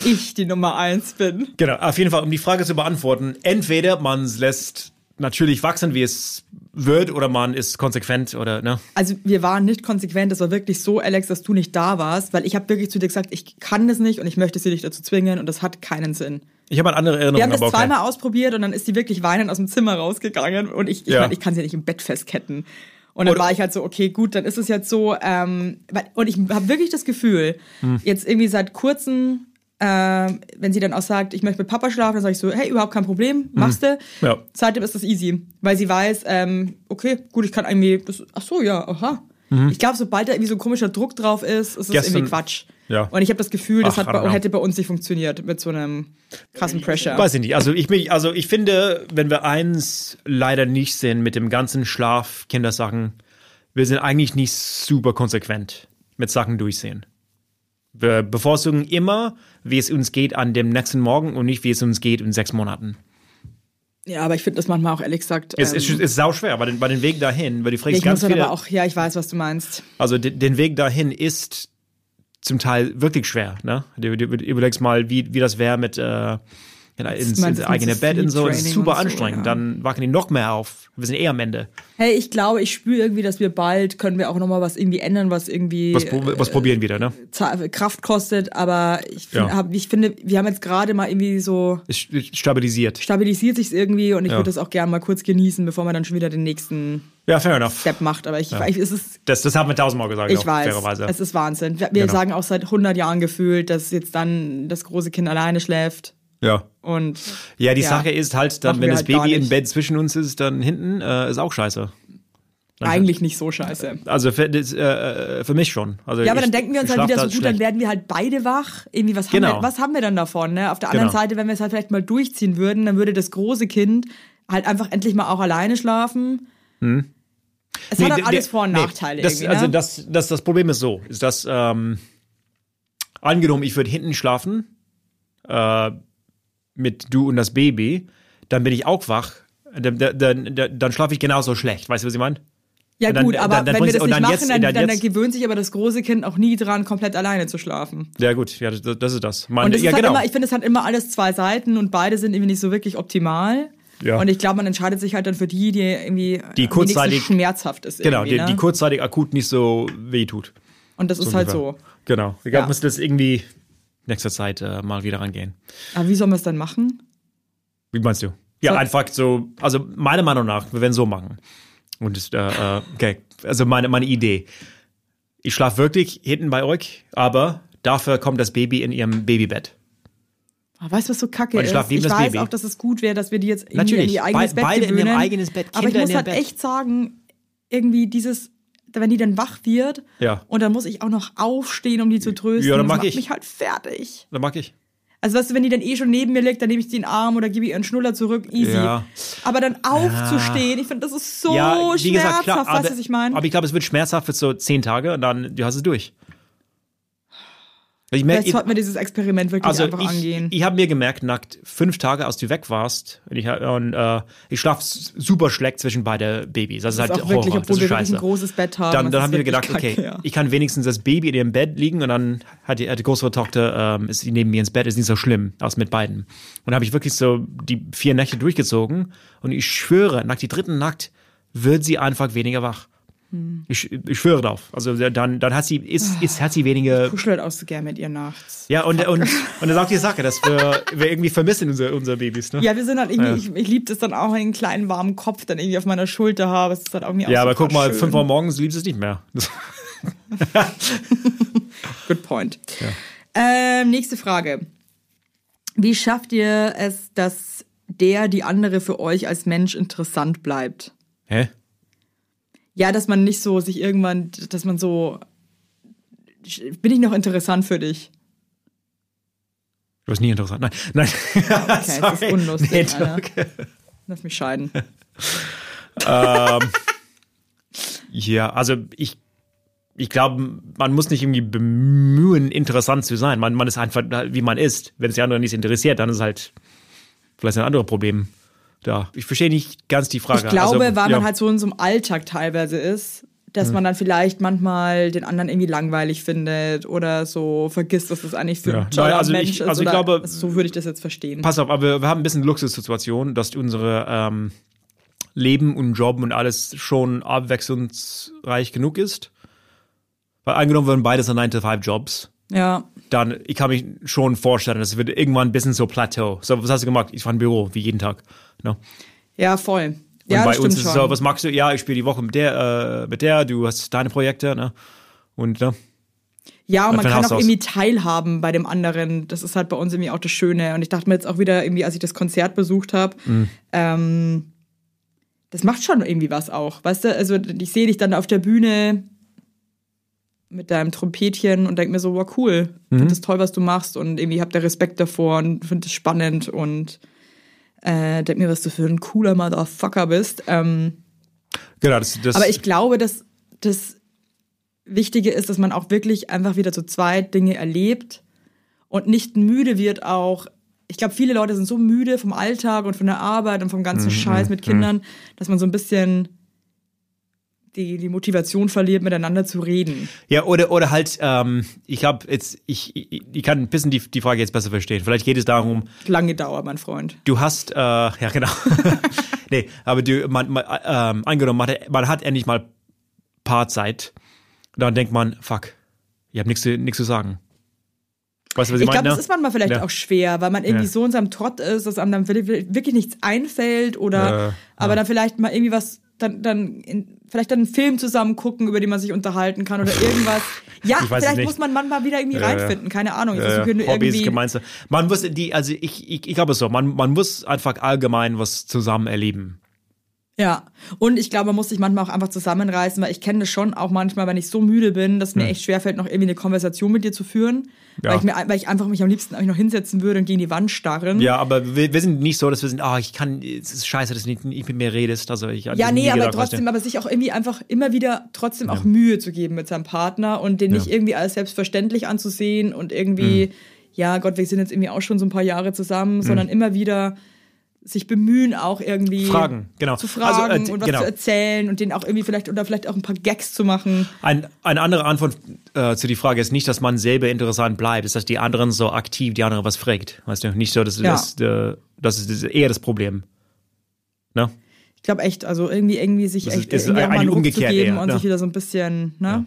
ich die Nummer eins bin. Genau, auf jeden Fall, um die Frage zu beantworten, entweder man lässt natürlich wachsen, wie es wird, oder man ist konsequent oder, ne? Also wir waren nicht konsequent. Es war wirklich so, Alex, dass du nicht da warst, weil ich habe wirklich zu dir gesagt, ich kann das nicht und ich möchte sie nicht dazu zwingen und das hat keinen Sinn. Ich habe eine andere Wir Erinnerung, haben das okay. zweimal ausprobiert und dann ist sie wirklich weinend aus dem Zimmer rausgegangen und ich, ich, Ja. mein, ich kann sie nicht im Bett festketten. Und dann Oder- war ich halt so, okay, gut, dann ist es jetzt so. Ähm, und ich habe wirklich das Gefühl, Hm. jetzt irgendwie seit kurzem, ähm, wenn sie dann auch sagt, ich möchte mit Papa schlafen, dann sage ich so, hey, überhaupt kein Problem, machst du. Hm. Ja. Seitdem ist das easy, weil sie weiß, ähm, okay, gut, ich kann irgendwie, das, ach so, ja, aha. Ich glaube, sobald da irgendwie so ein komischer Druck drauf ist, ist es Mhm. Irgendwie Quatsch. Ja. Und ich habe das Gefühl, das Ach, bei, hätte bei uns nicht funktioniert mit so einem krassen Pressure. Weiß ich nicht. Also ich, also ich finde, wenn wir eins leider nicht sind mit dem ganzen Schlaf, Kindersachen, wir sind eigentlich nicht super konsequent mit Sachen durchsehen. Wir bevorzugen immer, wie es uns geht an dem nächsten Morgen und nicht, wie es uns geht in sechs Monaten. Ja, aber ich finde das manchmal auch ehrlich gesagt. Es ähm, ist, ist sau schwer, bei den, bei den Weg dahin, weil ja, fragst ich ganz muss viele, aber auch, ja, ich weiß, was du meinst. also de, den Weg dahin ist zum Teil wirklich schwer. Ne? Du, du, du überlegst mal, wie, wie das wäre mit, äh, ins, meinst ins du, eigene Bett und so. Das ist super so, anstrengend. ja. Dann wachen die noch mehr auf. Wir sind eh am Ende. Hey, ich glaube, ich spüre irgendwie, dass wir bald können wir auch noch mal was irgendwie ändern, was irgendwie Was, pro- was probieren wieder, ne? Kraft kostet. Aber ich, find, Ja. hab, ich finde, wir haben jetzt gerade mal irgendwie so Es stabilisiert. stabilisiert sich irgendwie und ich Ja. würde das auch gerne mal kurz genießen, bevor man dann schon wieder den nächsten Ja, fair enough. Step macht. Aber ich, ich es ist Das, das haben wir tausendmal gesagt, Ich auch, weiß, fairerweise. es ist Wahnsinn. Wir, wir Genau. sagen auch seit 100 Jahren gefühlt, dass jetzt dann das große Kind alleine schläft ja. und Ja, die Ja. Sache ist halt, dann, wenn das halt Baby im. Bett zwischen uns ist, dann hinten äh, ist auch scheiße. eigentlich nicht so scheiße. Also für, das, äh, äh, für mich schon. Also Ja, aber dann denken wir uns halt wieder so gut, dann schlecht. werden wir halt beide wach. Irgendwie, was haben, Genau. wir, was haben wir dann davon? Ne? Auf der anderen Genau. Seite, wenn wir es halt vielleicht mal durchziehen würden, dann würde das große Kind halt einfach endlich mal auch alleine schlafen. Es Nee, hat halt alles Vor- und nee, Nachteile Das, irgendwie. also ne? das, das, das Problem ist so, ist dass ähm, angenommen, ich würde hinten schlafen äh, mit du und das Baby, dann bin ich auch wach. Dann, dann, dann, dann schlafe ich genauso schlecht. Weißt du, was ich meine? ja dann- gut, aber wenn wir das nicht machen, jetzt- dann, dann gewöhnt sich aber das große Kind auch nie dran, komplett alleine zu schlafen. Ja gut, ja, das, das ist das. Mein, Und das ja, halt genau. immer, ich finde, es hat immer alles zwei Seiten und beide sind irgendwie nicht so wirklich optimal. Ja. Und ich glaube, man entscheidet sich halt dann für die, die irgendwie Die am kurzzeitig- wenigsten schmerzhaft ist. genau, die, ne? die kurzzeitig akut nicht so weh tut. Und das ist halt so. Genau. Ich glaube, Ja. muss das irgendwie nächster Zeit äh, mal wieder rangehen. Aber wie soll man es dann machen? Wie meinst du? Ja, So- einfach so, also meiner Meinung nach, wir werden so machen. Und äh, äh, okay, also meine, meine Idee. Ich schlafe wirklich hinten bei euch, aber dafür kommt das Baby in ihrem Babybett. Ah, Weißt du, was so kacke Und ich ist? ich weiß Baby. auch, dass es gut wäre, dass wir die jetzt in ihr eigenes Be- Bett beide in gewöhnen. ihrem eigenes Bett, Aber ich Kinder muss in halt echt sagen, irgendwie dieses, wenn die dann wach wird Ja. und dann muss ich auch noch aufstehen, um die zu trösten. Ja, dann das mag macht ich. mich halt fertig. Da mag ich. Also weißt du, wenn die dann eh schon neben mir liegt, dann nehme ich den Arm oder gebe ihr einen Schnuller zurück, easy. Ja. Aber dann aufzustehen, ich finde, das ist so ja, schmerzhaft, gesagt, klar, weißt aber, du, was ich meine? aber ich glaube, es wird schmerzhaft für so zehn Tage und dann du hast es durch. Ich merke, Vielleicht sollten wir dieses Experiment wirklich also einfach ich, angehen. ich habe mir gemerkt, nackt fünf Tage, als du weg warst, und ich, und, äh, ich schlaf super schlecht zwischen beide Babys. Das ist Das halt ist auch wirklich, Horror. obwohl das wir ist wirklich scheiße. ein großes Bett haben. dann, dann haben wir wirklich gedacht, okay, kacke, ja. ich kann wenigstens das Baby in ihrem Bett liegen und dann hat die, hat die größere Tochter, ähm, ist sie neben mir ins Bett, ist nicht so schlimm aus mit beiden. Und dann habe ich wirklich so die vier Nächte durchgezogen und ich schwöre, nach die dritten Nacht wird sie einfach weniger wach. Hm. Ich, ich schwöre drauf. Also dann, dann hat sie, ist, ist, hat sie weniger. Kuschelt auch so gern mit ihr nachts. Ja, und, und, und das ist auch die Sache, dass wir, wir irgendwie vermissen unsere, unsere Babys, ne? Ja, wir sind halt irgendwie, Ja. ich, ich liebe das dann auch, wenn ich einen kleinen warmen Kopf dann irgendwie auf meiner Schulter habe. Es ist halt irgendwie Ja, aber guck mal, schön. fünf Uhr morgens liebst du es nicht mehr. Good point. Ähm, nächste Frage. Wie schafft ihr es, dass der, die andere für euch als Mensch interessant bleibt? Hä? Ja, dass man nicht so sich irgendwann, dass man so, bin ich noch interessant für dich? Du bist nie interessant. Nein, nein. Okay, das ist unlustig, Nee, okay. Lass mich scheiden. Ja, also ich, ich glaube, man muss nicht irgendwie bemühen, interessant zu sein. Man, man ist einfach, wie man ist. Wenn es die andere nicht interessiert, dann ist halt vielleicht ein anderes Problem da. Ich verstehe nicht ganz die Frage. Ich glaube, also, weil ja. man halt so in so einem Alltag teilweise ist, dass man dann vielleicht manchmal den anderen irgendwie langweilig findet oder so vergisst, was das eigentlich für Ja. ein toller Nein, also Mensch ich- ist. also ich oder, glaube- so würde ich das jetzt verstehen. Pass auf, aber wir, wir haben ein bisschen Luxussituation, dass unsere ähm, Leben und Job und alles schon abwechslungsreich genug ist. Weil angenommen würden beides sind 9-to-5-Jobs, Ja, dann, ich kann mich schon vorstellen, das wird irgendwann ein bisschen so Plateau. So, was hast du gemacht? Ich war im Büro, wie jeden Tag. Ne? ja, voll. Und ja, bei uns ist es so, was magst du? Ja, ich spiele die Woche mit der, äh, mit der, du hast deine Projekte, ne? Und, ne? Ja, und man kann auch aus. irgendwie teilhaben bei dem anderen. Das ist halt bei uns irgendwie auch das Schöne. Und ich dachte mir jetzt auch wieder, irgendwie, als ich das Konzert besucht habe, Mhm. ähm, das macht schon irgendwie was auch. Weißt du, also ich sehe dich dann auf der Bühne mit deinem Trompetchen und denke mir so, wow, cool, Mhm. finde das toll, was du machst und irgendwie habt ihr Respekt davor und finde es spannend und äh, denk mir, was du für ein cooler Motherfucker bist. Ähm, Genau, das, das aber ich glaube, dass das Wichtige ist, dass man auch wirklich einfach wieder zu zweit Dinge erlebt und nicht müde wird auch. Ich glaube, viele Leute sind so müde vom Alltag und von der Arbeit und vom ganzen Scheiß mit Kindern, dass man so ein bisschen die, die Motivation verliert, miteinander zu reden. Ja, oder, oder halt, ähm, ich habe jetzt, ich, ich, ich kann ein bisschen die, die Frage jetzt besser verstehen. Vielleicht geht es darum, Lange Dauer, mein Freund. du hast, äh, ja genau. nee, aber du, man, man, ähm, angenommen, man, hat- man hat endlich mal Paarzeit. Dann denkt man, fuck, ich habe nichts zu- nichts zu sagen. Weißt du, was ich, Ich glaube, meine? das ist manchmal vielleicht Ja. auch schwer, weil man irgendwie Ja. so in seinem Trott ist, dass einem dann wirklich wirklich nichts einfällt oder Ja, aber dann vielleicht mal irgendwie was, dann, dann in, vielleicht dann einen Film zusammen gucken, über den man sich unterhalten kann oder irgendwas. Ja, vielleicht muss man manchmal wieder irgendwie Ja, ja. reinfinden, keine Ahnung. Ich Äh, versuche nur Hobby ist irgendwie. gemeinsam. Man muss die, also ich, ich, ich glaube es so, man, man muss einfach allgemein was zusammen erleben. Ja, und ich glaube, man muss sich manchmal auch einfach zusammenreißen, weil ich kenne das schon auch manchmal, wenn ich so müde bin, dass mir echt schwerfällt, noch irgendwie eine Konversation mit dir zu führen, Ja. weil, ich mir, weil ich einfach mich am liebsten eigentlich noch hinsetzen würde und gegen die Wand starren. Ja, aber wir, wir sind nicht so, dass wir sind, ah, ich kann, es ist scheiße, dass du nicht, mit mir redest. Also ich Ja, nee, aber trotzdem, aber sich auch irgendwie einfach immer wieder trotzdem auch Mühe zu geben mit seinem Partner und den nicht irgendwie als selbstverständlich anzusehen und irgendwie, Mhm. ja Gott, wir sind jetzt irgendwie auch schon so ein paar Jahre zusammen, sondern immer wieder sich bemühen, auch irgendwie Fragen, genau. zu fragen Also, äh, und was genau. zu erzählen und den auch irgendwie vielleicht oder vielleicht auch ein paar Gags zu machen. Ein, eine andere Antwort äh, zu die Frage ist nicht, dass man selber interessant bleibt, ist, dass die anderen so aktiv die andere was fragt. Weißt du, nicht so, dass Ja. das, äh, das ist eher das Problem. Ne? Ich glaube echt, also irgendwie irgendwie sich Das ist- echt ist irgendwie auch mal einen Ruck zu umgekehrt geben eher, und ne? sich wieder so ein bisschen, ne? Werbung.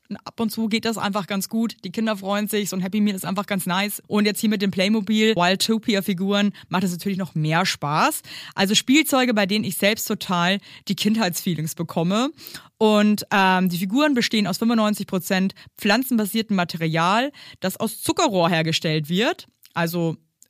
Ab und zu geht das einfach ganz gut. Die Kinder freuen sich. So ein Happy Meal ist einfach ganz nice. Und jetzt hier mit dem Playmobil Wildtopia-Figuren macht es natürlich noch mehr Spaß. Also Spielzeuge, bei denen ich selbst total die Kindheitsfeelings bekomme. Und ähm, die Figuren bestehen aus 95% pflanzenbasiertem Material, das aus Zuckerrohr hergestellt wird. Also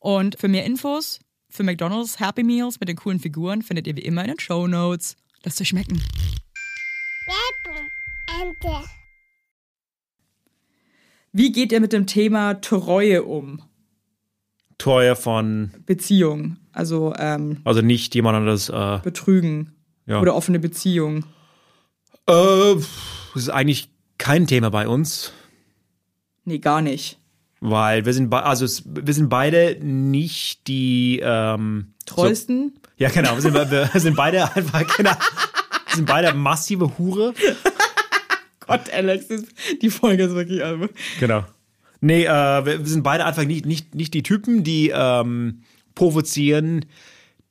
Und für mehr Infos für McDonald's Happy Meals mit den coolen Figuren findet ihr wie immer in den Show Notes. Lasst euch schmecken. Wie geht ihr mit dem Thema Treue um? Teuer von, Beziehung, also ähm, also nicht jemand anderes. Äh, Betrügen Ja. oder offene Beziehung. äh, das ist eigentlich kein Thema bei uns. Nee, gar nicht. Weil wir sind, also wir sind beide nicht die ähm, Treuesten? So, ja, genau. Wir sind, wir sind beide einfach, genau, wir sind beide massive Hure. Gott, Alex, die Folge ist wirklich einfach. Genau. Nee, äh, wir, wir sind beide einfach nicht, nicht, nicht die Typen, die ähm, provozieren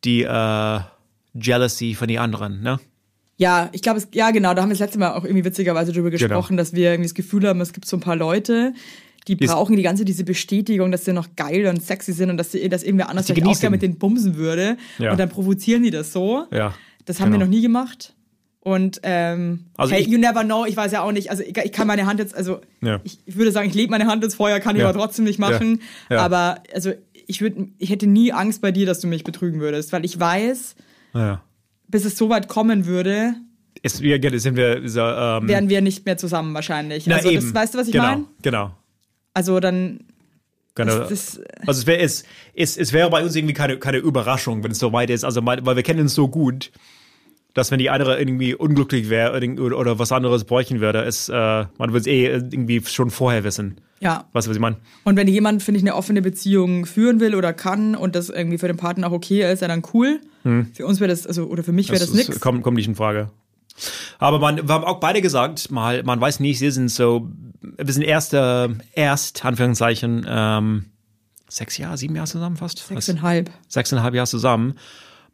die äh, Jealousy von den anderen, ne? Ja, ich glaube, es, ja, genau, da haben wir das letzte Mal auch irgendwie witzigerweise drüber Genau. gesprochen, dass wir irgendwie das Gefühl haben, es gibt so ein paar Leute, die Ist- brauchen die ganze diese Bestätigung, dass sie noch geil und sexy sind und dass, sie, dass irgendwer anders vielleicht auch gerne mit denen bumsen würde. Ja. Und dann provozieren die das so. Ja. Das haben genau. wir noch nie gemacht. Und ähm, Also hey, ich- you never know, ich weiß ja auch nicht, also ich, ich kann meine Hand jetzt, also Ja. ich, ich würde sagen, ich lege meine Hand ins Feuer, kann ich aber trotzdem nicht machen. Aber also ich würde, ich hätte nie Angst bei dir, dass du mich betrügen würdest, weil ich weiß, bis es so weit kommen würde, Es, wir, sind wir so, ähm, wären wir nicht mehr zusammen wahrscheinlich. na, also eben. Das, weißt du, was ich genau, meine? Genau. Also dann, genau. das, das, also es wäre es, es, es wäre bei uns irgendwie keine, keine Überraschung, wenn es so weit ist. Also weil wir kennen uns so gut, dass wenn die andere irgendwie unglücklich wäre oder, oder was anderes bräuchten würde, es, äh, man würde es eh irgendwie schon vorher wissen. ja. Weißt du, was ich meine? Und wenn jemand, finde ich, eine offene Beziehung führen will oder kann und das irgendwie für den Partner auch okay ist, ja dann cool. Für uns wäre das, also, oder für mich wäre das, ist- nix. Kommt, kommt nicht in Frage. Aber man, wir haben auch beide gesagt, mal, man weiß nicht, wir sind so, wir sind erst, äh, erst, Anführungszeichen, ähm, sechs Jahre, sieben Jahre zusammen fast? Sechseinhalb. Sechseinhalb Jahre zusammen.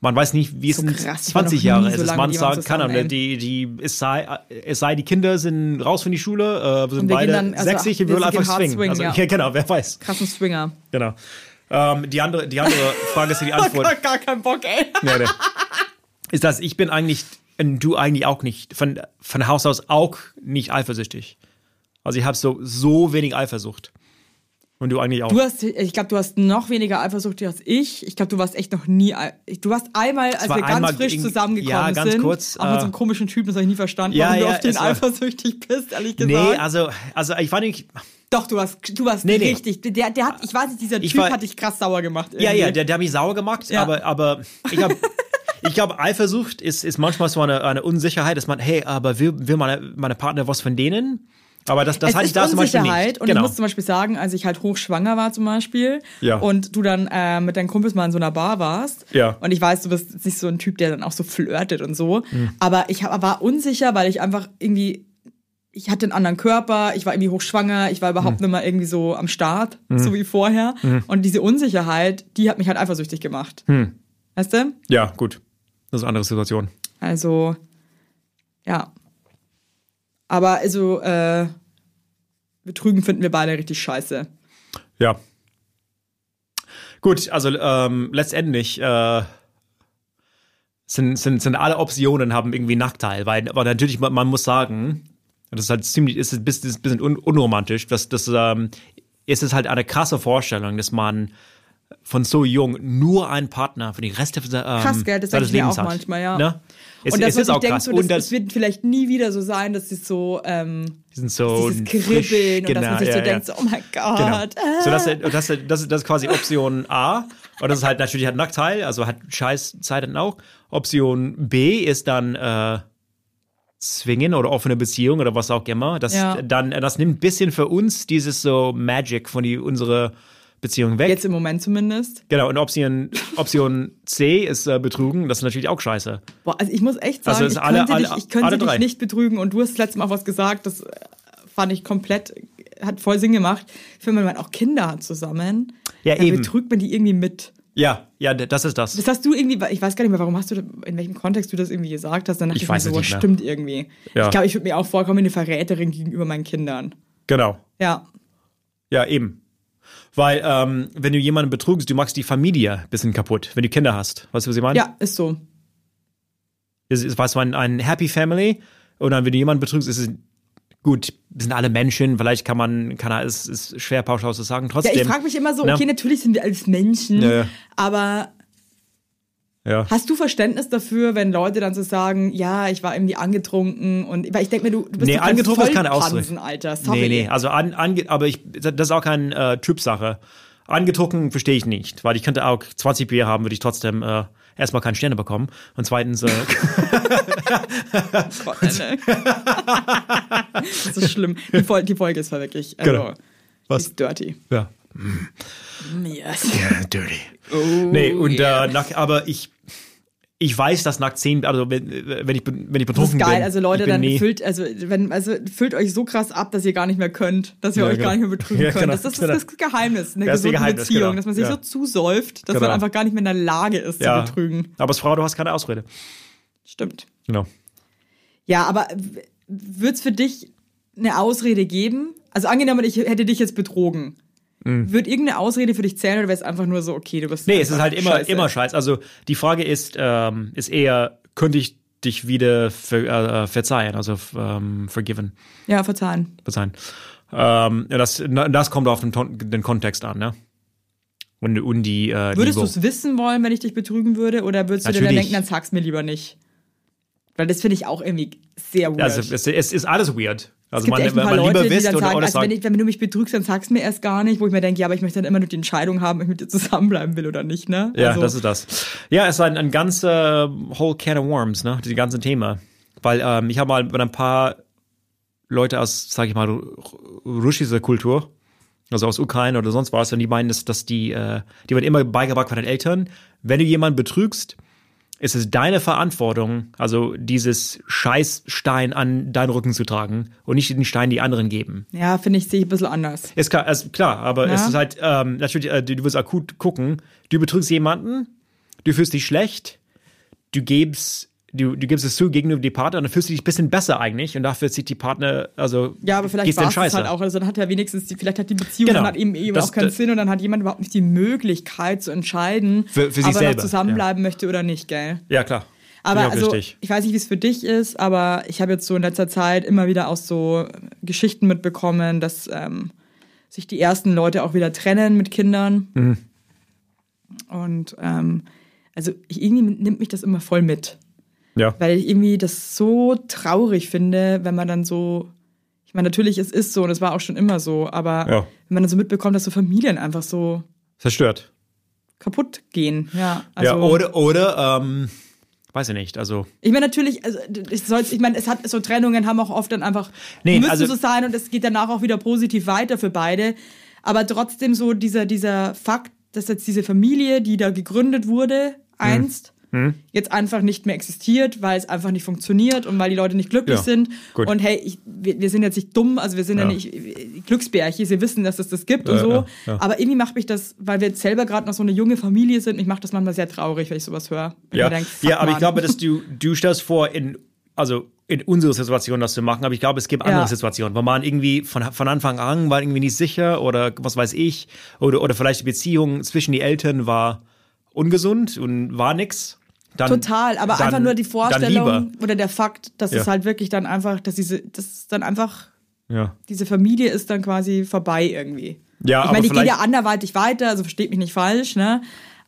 man weiß nicht, wie es So in ich war 20 noch Jahre ist. so lange man sagen kann, zusammen, ey. die, die, es sei, es sei, die Kinder sind raus von die Schule, äh, sind Und wir beide dann, also, 60, wir wir gehen einfach swingen. swingen, also, ja. ja, genau, wer weiß. Krassen Swinger. Genau. Ähm, die andere, die andere Frage ist die Antwort. gar keinen Bock, ey. nee, nee. Ist das, ich bin eigentlich, du eigentlich auch nicht, von, von Haus aus auch nicht eifersüchtig. Also ich habe so, so wenig Eifersucht. Und du eigentlich auch. Du hast, ich glaube, du hast noch weniger Eifersucht als ich. Ich glaube, du warst echt noch nie. Du warst einmal, als war wir ganz einmal frisch zusammengekommen ja, ganz sind, kurz, auch mit äh, so einem komischen Typen, das habe ich nie verstanden, Ja, warum du ja, auf den war- eifersüchtig bist, ehrlich gesagt. nee, also, also ich fand nicht, Doch, du warst, du warst Nee, nee. richtig. Der, der hat, ich weiß nicht, dieser Ich Typ war- hat dich krass sauer gemacht. Ja, irgendwie. ja, der, der hat mich sauer gemacht, Ja. aber, aber ich glaube, ich glaube, Eifersucht ist, ist manchmal so eine, eine Unsicherheit, dass man, hey, aber will, will meine, meine Partner was von denen? Aber das, das es hatte ich da zum Beispiel nicht. und genau. ich muss zum Beispiel sagen, als ich halt hochschwanger war zum Beispiel Ja. und du dann äh, mit deinen Kumpels mal in so einer Bar warst Ja. und ich weiß, du bist nicht so ein Typ, der dann auch so flirtet und so, Mhm. aber ich hab, war unsicher, weil ich einfach irgendwie ich hatte einen anderen Körper, ich war irgendwie hochschwanger, ich war Mhm. überhaupt nicht mehr irgendwie so am Start, so wie vorher und diese Unsicherheit, die hat mich halt eifersüchtig gemacht. Mhm. Weißt du? ja, gut. Das ist eine andere Situation. Also, ja. Aber also, äh, Betrügen finden wir beide richtig scheiße. Ja. Gut, also ähm, letztendlich äh, sind, sind, sind alle Optionen haben irgendwie Nachteil, weil, weil natürlich, man, man muss sagen, das ist halt ziemlich, ist ein bisschen, un, unromantisch, dass das ähm, ist es halt eine krasse Vorstellung, dass man von so jung nur einen Partner für den Rest ähm, Krass, gell? Das seines Lebens auch hat. manchmal, ja. Ne? Es, und das, es ist auch denke, krass. so, das, und das, es wird vielleicht nie wieder so sein, dass es so, ähm, die sind so dieses Kribbeln und dass man sich ja, so ja. denkt, so, oh mein Gott. Genau. äh. So, das, das, das, das, das ist quasi Option A. Und das ist halt natürlich hat Nachteil, also hat scheiß Zeiten auch. Option B ist dann äh, Zwingen oder offene Beziehung oder was auch immer. Das, Ja. dann, das nimmt ein bisschen für uns dieses so Magic von die, unsere Beziehung weg. Jetzt im Moment zumindest. Genau, und Option, Option C ist äh, Betrügen, das ist natürlich auch scheiße. Boah, also ich muss echt sagen, Also ich alle- könnte, alle- dich, ich könnte dich nicht betrügen und du hast letztes Mal auch was gesagt, das äh, fand ich komplett, hat voll Sinn gemacht. Wenn man auch Kinder hat zusammen, Ja, dann eben. betrügt man die irgendwie mit. Ja, ja, das ist das. Das hast du irgendwie, ich weiß gar nicht mehr, warum hast du, in welchem Kontext du das irgendwie gesagt hast, dann dachte Ich ich, weiß mir so, nicht mehr. stimmt irgendwie. Ja. Ich glaube, ich würde mir auch vorkommen, eine Verräterin gegenüber meinen Kindern. Genau. Ja. Ja, eben. Weil, ähm, wenn du jemanden betrugst, du machst die Familie ein bisschen kaputt, wenn du Kinder hast. Weißt du, was ich meine? Ja, ist so. Es ist was ein, ein Happy Family und dann, wenn du jemanden betrügst, ist es gut, wir sind alle Menschen, vielleicht kann man, kann er, es ist schwer pauschal zu sagen, Ja, trotzdem. ich frage mich immer so, Ja. okay, natürlich sind wir alles Menschen, Ja, ja. aber ja. Hast du Verständnis dafür, wenn Leute dann so sagen, ja, ich war irgendwie angetrunken und weil ich denke mir, du, du bist Nee, angetrunken ist keine Vollpansen, Ausrede. Alter. Sorry. Nee, nee, also an, ange, aber ich, das ist auch keine äh, Typsache. Angetrunken verstehe ich nicht, weil ich könnte auch 20 Bier haben, würde ich trotzdem äh, erstmal keine Sterne bekommen und zweitens äh, Gott, das ist schlimm. Die, Fol die Folge ist wirklich, also, Genau. Was? ist dirty. ja, Yes. ja, dirty. Oh, Nee, und yeah. äh, nach, aber ich ich weiß, dass nach 10, also wenn, wenn ich wenn ich das betrunken ist geil, bin, also Leute, bin dann nie, füllt, also wenn, also füllt euch so krass ab, dass ihr gar nicht mehr könnt, dass ihr Ja, euch genau. gar nicht mehr betrügen Ja, könnt. genau, das, ist, das genau. ist das Geheimnis, eine Das gesunde Geheimnis, Beziehung, genau. dass man sich Ja. so zusäuft, dass Genau. man einfach gar nicht mehr in der Lage ist zu betrügen. aber als Frau, du hast keine Ausrede. Stimmt. Genau. Ja, aber wird es für dich eine Ausrede geben? Also angenommen, ich hätte dich jetzt betrogen. Wird irgendeine Ausrede für dich zählen oder wäre es einfach nur so, okay, du bist. Mhm. Nee, es ist halt immer, scheiße? immer scheiß. Also die Frage ist, ähm, ist eher, könnte ich dich wieder ver, äh, verzeihen, also ähm, forgiven, Ja, verzeihen. verzeihen. Ähm, das, das kommt auf den, den Kontext an, ne? Und, und die äh, Würdest du es wissen wollen, wenn ich dich betrügen würde? Oder würdest du dir dann Natürlich. denken, dann sag's mir lieber nicht? Weil das finde ich auch irgendwie sehr weird. Also es, es ist alles weird. Also es gibt man, echt ein paar man Leute, lieber die wisst dann sagen, also wenn, ich, wenn du mich betrügst, dann sag's mir erst gar nicht, wo ich mir denke, ja, aber ich möchte dann immer nur die Entscheidung haben, ob ich mit dir zusammenbleiben will oder nicht, ne? Ja, also, das ist das. Ja, es ist ein, ein ganzer whole can of worms, ne? Die ganze Thema. Weil ähm, ich habe mal mit ein paar Leute aus, sag ich mal, ru- russischer Kultur, also aus Ukraine oder sonst was, und die meinen, dass, dass die, äh, die wird immer beigebracht von den Eltern, wenn du jemanden betrügst, ist es deine Verantwortung, also dieses Scheißstein an deinen Rücken zu tragen und nicht den Stein die anderen geben. ja finde ich, sehe ich ein bisschen anders. Ist klar, also klar aber Ja. es ist halt, ähm, natürlich, äh, du, du wirst akut gucken, du betrügst jemanden, du fühlst dich schlecht du gibst, du, du gibst es zu gegenüber die Partner und dann fühlst du dich ein bisschen besser eigentlich und dafür zieht die Partner, also Ja, aber vielleicht war es halt auch. Also dann hat er wenigstens, die, vielleicht hat die Beziehung Genau. dann hat eben, eben Das- auch keinen das- Sinn und dann hat jemand überhaupt nicht die Möglichkeit zu entscheiden, Für- für sich ob er noch zusammenbleiben möchte oder nicht, gell? Ja, klar. Aber auch also, richtig. ich weiß nicht, wie es für dich ist, aber ich habe jetzt so in letzter Zeit immer wieder auch so Geschichten mitbekommen, dass ähm, sich die ersten Leute auch wieder trennen mit Kindern. Mhm. Und ähm, also ich, irgendwie nimmt mich das immer voll mit, Ja. weil ich irgendwie das so traurig finde, wenn man dann so, ich meine, natürlich, es ist so und es war auch schon immer so, aber Ja. wenn man dann so mitbekommt, dass so Familien einfach so Zerstört. kaputt gehen. Ja, also, ja, oder, oder, ähm, weiß ich nicht, also, Ich meine natürlich, also ich ich meine, es hat so Trennungen haben auch oft dann einfach Nee, müssen also- so sein und es geht danach auch wieder positiv weiter für beide. Aber trotzdem so dieser dieser Fakt, dass jetzt diese Familie, die da gegründet wurde, Mhm. Einst jetzt einfach nicht mehr existiert, weil es einfach nicht funktioniert und weil die Leute nicht glücklich Ja, sind. gut. Und hey, ich, wir, wir sind jetzt nicht dumm, also wir sind ja, Ja. nicht äh, Glücksbärchen, wir wissen, dass es das gibt und Ja, so. ja, ja. Aber irgendwie macht mich das, weil wir jetzt selber gerade noch so eine junge Familie sind, mich macht das manchmal sehr traurig, wenn ich sowas höre. Ja, ich denk, ja, aber ich Mann. glaube, dass du, du stellst vor, in, also, in unserer Situation das zu machen, aber ich glaube, es gibt andere Ja. Situationen, wo man irgendwie von, von Anfang an war irgendwie nicht sicher oder was weiß ich, oder, oder vielleicht die Beziehung zwischen die Eltern war ungesund und war nix. Dann, Total, aber dann- einfach nur die Vorstellung oder der Fakt, dass Ja. es halt wirklich dann einfach, dass diese, dass es dann einfach, Ja. diese Familie ist dann quasi vorbei irgendwie. Ja, ich meine, die geht vielleicht- ja anderweitig weiter, also versteht mich nicht falsch, ne?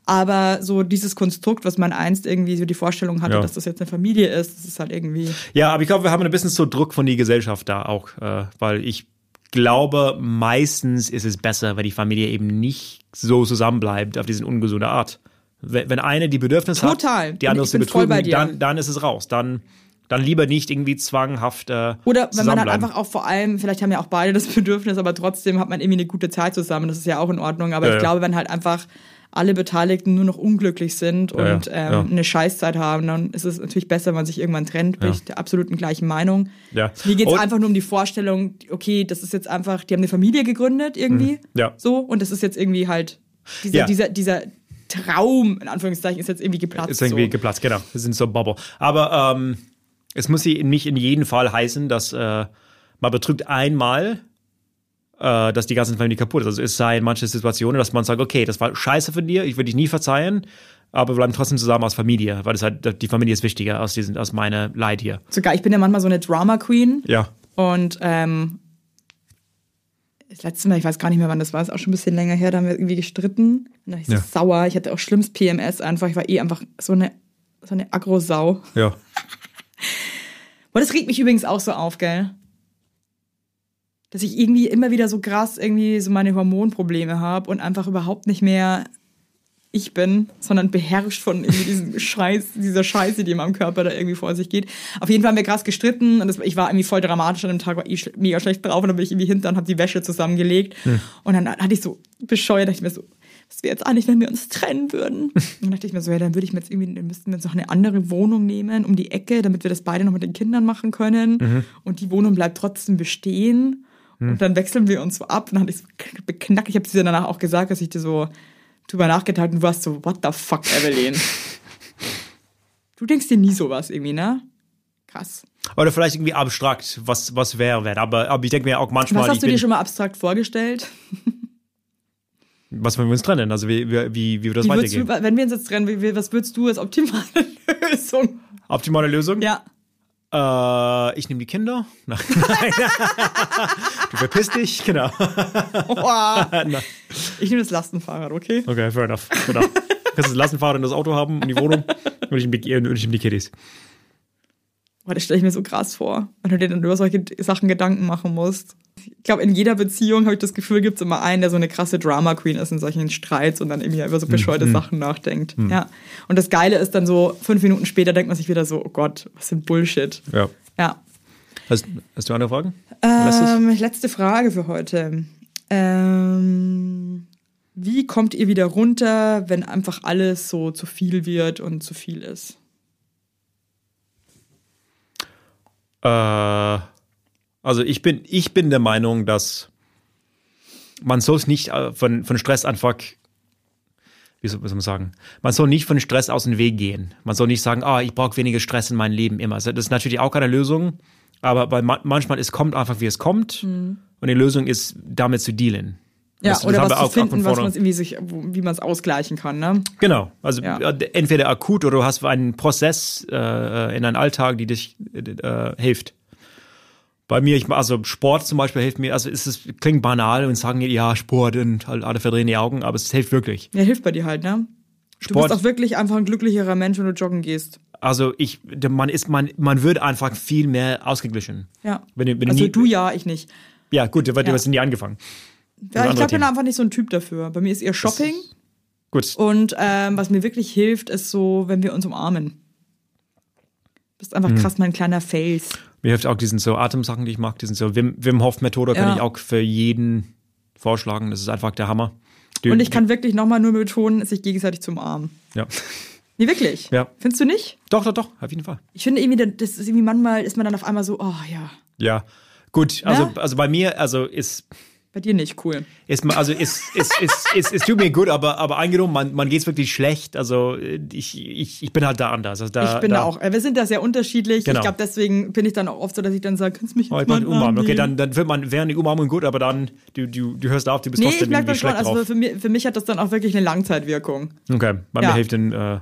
Aber so dieses Konstrukt, was man einst irgendwie so die Vorstellung hatte, Ja. dass das jetzt eine Familie ist, das ist halt irgendwie. Ja, aber ich glaube, wir haben ein bisschen so Druck von der Gesellschaft da auch, äh, weil ich glaube, meistens ist es besser, wenn die Familie eben nicht so zusammenbleibt auf diese ungesunde Art. Wenn, eine die Bedürfnisse Total. hat, die andere zu betrügen, dann, dann ist es raus. Dann, dann lieber nicht irgendwie zwanghaft äh, Oder wenn man halt einfach auch vor allem, vielleicht haben ja auch beide das Bedürfnis, aber trotzdem hat man irgendwie eine gute Zeit zusammen, das ist ja auch in Ordnung. Aber Ja, ich glaube, wenn halt einfach alle Beteiligten nur noch unglücklich sind Ja, und ähm, ja. eine Scheißzeit haben, dann ist es natürlich besser, wenn man sich irgendwann trennt. Bin ich der absoluten gleichen Meinung. Mir geht es einfach nur um die Vorstellung, okay, das ist jetzt einfach, die haben eine Familie gegründet irgendwie. Mhm. Ja. So, und das ist jetzt irgendwie halt, dieser, Ja. dieser, dieser Traum, in Anführungszeichen, ist jetzt irgendwie geplatzt. ist irgendwie so. geplatzt, genau. Wir sind so Bubble. Aber ähm, es muss nicht in jedem Fall heißen, dass äh, man betrügt einmal, äh, dass die ganze Familie kaputt ist. Also es sei in manchen Situationen, dass man sagt, okay, das war scheiße von dir, ich würde dich nie verzeihen, aber wir bleiben trotzdem zusammen als Familie, weil das halt, die Familie ist wichtiger als, diesen, als meine Leid hier. Sogar, ich bin ja manchmal so eine Drama Queen. Ja. Und ähm, das letzte Mal, ich weiß gar nicht mehr, wann das war, ist auch schon ein bisschen länger her, da haben wir irgendwie gestritten. Und da war ich so Ja. sauer. Ich hatte auch schlimmst PMS einfach. Ich war eh einfach so eine, so eine Agro-Sau. Ja. Und das regt mich übrigens auch so auf, gell? Dass ich irgendwie immer wieder so krass irgendwie so meine Hormonprobleme habe und einfach überhaupt nicht mehr ich bin, sondern beherrscht von irgendwie diesem Scheiß, dieser Scheiße, die in meinem Körper da irgendwie vor sich geht. Auf jeden Fall haben wir krass gestritten und das, ich war irgendwie voll dramatisch an dem Tag, war eh schl- mega schlecht drauf und dann bin ich irgendwie hinter und habe die Wäsche zusammengelegt und dann hatte ich so bescheuert, dachte ich mir so, was wäre jetzt eigentlich, wenn wir uns trennen würden? Und dann dachte ich mir so, ja, dann würde ich mir jetzt irgendwie, dann müssten wir uns noch eine andere Wohnung nehmen um die Ecke, damit wir das beide noch mit den Kindern machen können. Und die Wohnung bleibt trotzdem bestehen. Und dann wechseln wir uns so ab. Und dann hatte ich so beknackt. Ich habe dir danach auch gesagt, dass ich dir so drüber nachgedacht und du warst so, what the fuck, Evelyn? du denkst dir nie sowas irgendwie, ne? Krass. Oder vielleicht irgendwie abstrakt, was, was wäre, wenn. Aber, aber ich denke mir auch manchmal, Was hast ich du bin, dir schon mal abstrakt vorgestellt? was wenn wir uns trennen, also wie, wie, wie, wie wird das Wie weitergehen. du, wenn wir uns jetzt trennen, wie- was würdest du als optimale Lösung? Optimale Lösung? Ja. Äh, ich nehme die Kinder. Nein. du verpisst dich, genau. Ich nehme das Lastenfahrrad, okay? Okay, fair enough. Genau. Kannst das Lastenfahrrad in das Auto haben und die Wohnung und ich nehme die, und ich nehme die Kiddies. Boah, das stelle ich mir so krass vor, wenn du dir dann über solche Sachen Gedanken machen musst. Ich glaube, in jeder Beziehung habe ich das Gefühl, gibt es immer einen, der so eine krasse Drama Queen ist in solchen Streits und dann irgendwie über so bescheuerte Sachen nachdenkt. Ja. Und das Geile ist dann so, fünf Minuten später denkt man sich wieder so, oh Gott, was ein Bullshit. Ja. Ja. Hast, hast du andere Fragen? Ähm, letzte Frage für heute. Ähm, wie kommt ihr wieder runter, wenn einfach alles so zu viel wird und zu viel ist? Äh, also ich bin, ich bin der Meinung, dass man soll es nicht äh, von, von Stress einfach, wie soll, wie soll man sagen? Man soll nicht von Stress aus den Weg gehen. Man soll nicht sagen, ah, ich brauche weniger Stress in meinem Leben immer. Also das ist natürlich auch keine Lösung, aber ma manchmal es kommt einfach, wie es kommt. Und die Lösung ist, damit zu dealen. Ja, Das- das oder haben was zu finden, was man irgendwie sich, wie man es ausgleichen kann, ne? Genau, also Ja. äh, entweder akut oder du hast einen Prozess äh, in deinem Alltag, die dich äh, hilft. Bei mir, ich, also Sport zum Beispiel hilft mir, also es ist, klingt banal und sagen, ja, Sport und halt alle verdrehen die Augen, aber es hilft wirklich. Ja, hilft bei dir halt, ne? Du Sport, bist auch wirklich einfach ein glücklicherer Mensch, wenn du joggen gehst. also ich, man ist, man, man wird einfach viel mehr ausgeglichen. Ja. Wenn du, wenn du Also nie, du ja, ich nicht. ja, gut, weil du Ja. hast nie angefangen. Ja, ich glaube, ich bin einfach nicht so ein Typ dafür. Bei mir ist eher Shopping. Gut, Und ähm, was mir wirklich hilft, ist so, wenn wir uns umarmen. bist einfach Hm. krass mein kleiner Fels. mir hilft auch diesen so Atemsachen, die ich mag, diesen so Wim, Wim Hof Methode kann Ja. ich auch für jeden vorschlagen. Das ist einfach der Hammer. Du- Und ich kann wirklich nochmal nur betonen, sich gegenseitig zu umarmen. ja. Nee, wirklich. Ja. Findest du nicht? Doch, doch, doch, auf jeden Fall. Ich finde irgendwie, das ist irgendwie manchmal ist man dann auf einmal so, oh ja, Ja, gut. Also, Ja? also bei mir, also ist, bei dir nicht cool. ist also ist, ist, ist, es tut mir gut, aber, aber angenommen, man, man geht's wirklich schlecht. Also ich, ich, ich bin halt da anders. Also da, ich bin da, auch, äh, wir sind da sehr unterschiedlich. Genau. Ich glaube, deswegen bin ich dann auch oft so, dass ich dann sage, kannst du mich Oh, jetzt ich mal Umarmung. Okay, umarmen? dann, dann wird man während die Umarmung gut, aber dann, du, du, du hörst auf, du bist Nee, trotzdem merke irgendwie das schon. schlecht Also drauf. für mich, für mich hat das dann auch wirklich eine Langzeitwirkung. Okay, bei Ja. mir hilft dann äh,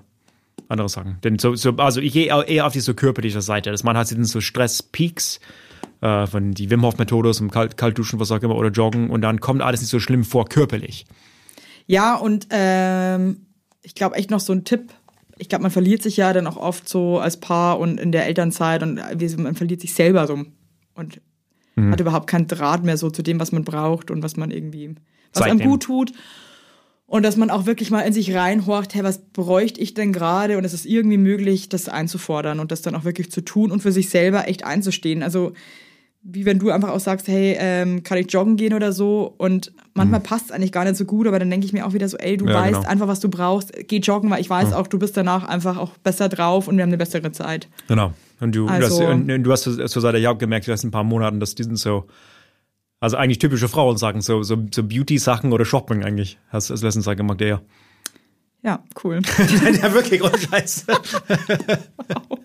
andere Sachen. Denn so, so, also ich gehe eher auf die so körperliche Seite. Das man hat so Stress-Peaks äh, von die Wim Hof Methode, zum Kalt, Kaltduschen, was auch immer, oder Joggen und dann kommt alles nicht so schlimm vor körperlich. Ja, und ähm, ich glaube echt noch so ein Tipp. Ich glaube, man verliert sich ja dann auch oft so als Paar und in der Elternzeit und so, man verliert sich selber so und Mhm. hat überhaupt keinen Draht mehr so zu dem, was man braucht und was man irgendwie, was Zeit einem gut tut. Und dass man auch wirklich mal in sich reinhorcht, hey, was bräuchte ich denn gerade? Und es ist irgendwie möglich, das einzufordern und das dann auch wirklich zu tun und für sich selber echt einzustehen. Also wie wenn du einfach auch sagst, hey, ähm, kann ich joggen gehen oder so? Und manchmal passt es eigentlich gar nicht so gut, aber dann denke ich mir auch wieder so, ey, du Mhm. Ja, weißt genau. einfach, was du brauchst, geh joggen, weil ich weiß auch, du bist danach einfach auch besser drauf und wir haben eine bessere Zeit. Genau. Und du, Also- du hast, und du hast so, seit der Jahre gemerkt, du hast ein paar Monaten, dass die sind so, also eigentlich typische Frauen sagen, so, so, so Beauty-Sachen oder Shopping eigentlich. Hast du das letztens gemacht, ja. Ja, cool. ja, wirklich, ohne Scheiß.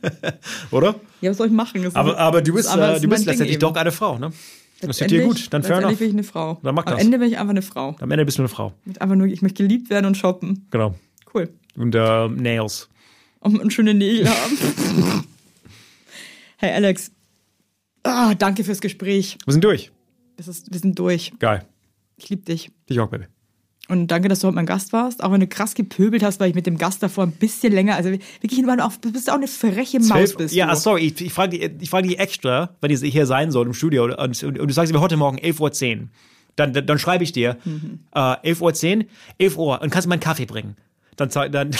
Oder? ja, was soll ich machen? Das Aber, aber du bist, aber äh, du bist letztendlich doch eine Frau, ne? Das tut dir gut, dann fair enough. bin ich eine Frau. Dann mach Am das. Ende bin ich einfach eine Frau. Am Ende bist du eine Frau. Mit einfach nur, ich möchte geliebt werden und shoppen. Genau. Cool. Und äh, Nails. Und, und schöne Nägel haben. hey Alex. Ah, danke fürs Gespräch. Wir sind durch. Das ist, wir sind durch. Geil. Ich liebe dich. Dich auch, Baby. Und danke, dass du heute mein Gast warst. Auch wenn du krass gepöbelt hast, weil ich mit dem Gast davor ein bisschen länger, also wirklich du bist auch eine freche Maus bist ja, du. sorry, ich, ich frage die, ich frag die extra, wenn ihr hier sein soll im Studio und, und, und du sagst mir heute Morgen 11.10 Uhr. Dann, dann, dann schreibe ich dir Mhm. äh, 11.10 Uhr, 11 Uhr und kannst mir einen Kaffee bringen. Dann, dann, dann,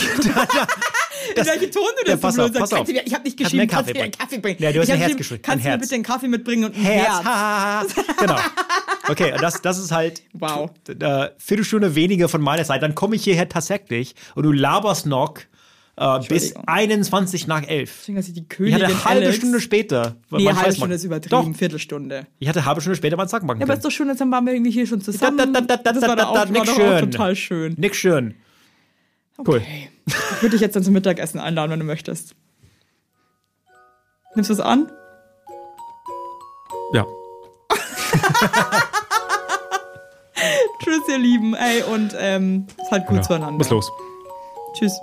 In welchem Ton du das Ja, so pass blöd auf, sagst. pass auf. Mir- Ich habe nicht geschrieben, kannst du mir einen Kaffee bringen. Ja, du hast ich ein Herz geschrieben, Kannst du mir bitte einen Kaffee mitbringen und ein Herz, Herz? Genau. Okay, das, das ist halt Wow. äh, Viertelstunde weniger von meiner Seite. Dann komme ich hierher tatsächlich und du laberst noch äh, bis Entschuldigung. 21 nach 11. Deswegen, dass ich die Ich Königin hatte eine halbe Alex, Stunde später. Nee, meinen halbe. Stunde ist übertrieben, Doch, Viertelstunde. ich hatte eine halbe Stunde später meinen Sack machen Ja, aber ist können. doch schön, jetzt waren wir irgendwie hier schon zusammen. Da, da, da, da, das da, war da, da. Nix schön. Cool. Okay. Ich würde dich jetzt dann zum Mittagessen einladen, wenn du möchtest. Nimmst du es an? Ja. Tschüss, ihr Lieben. Ey, und ähm, seid gut ja. zueinander. Muss los. Tschüss.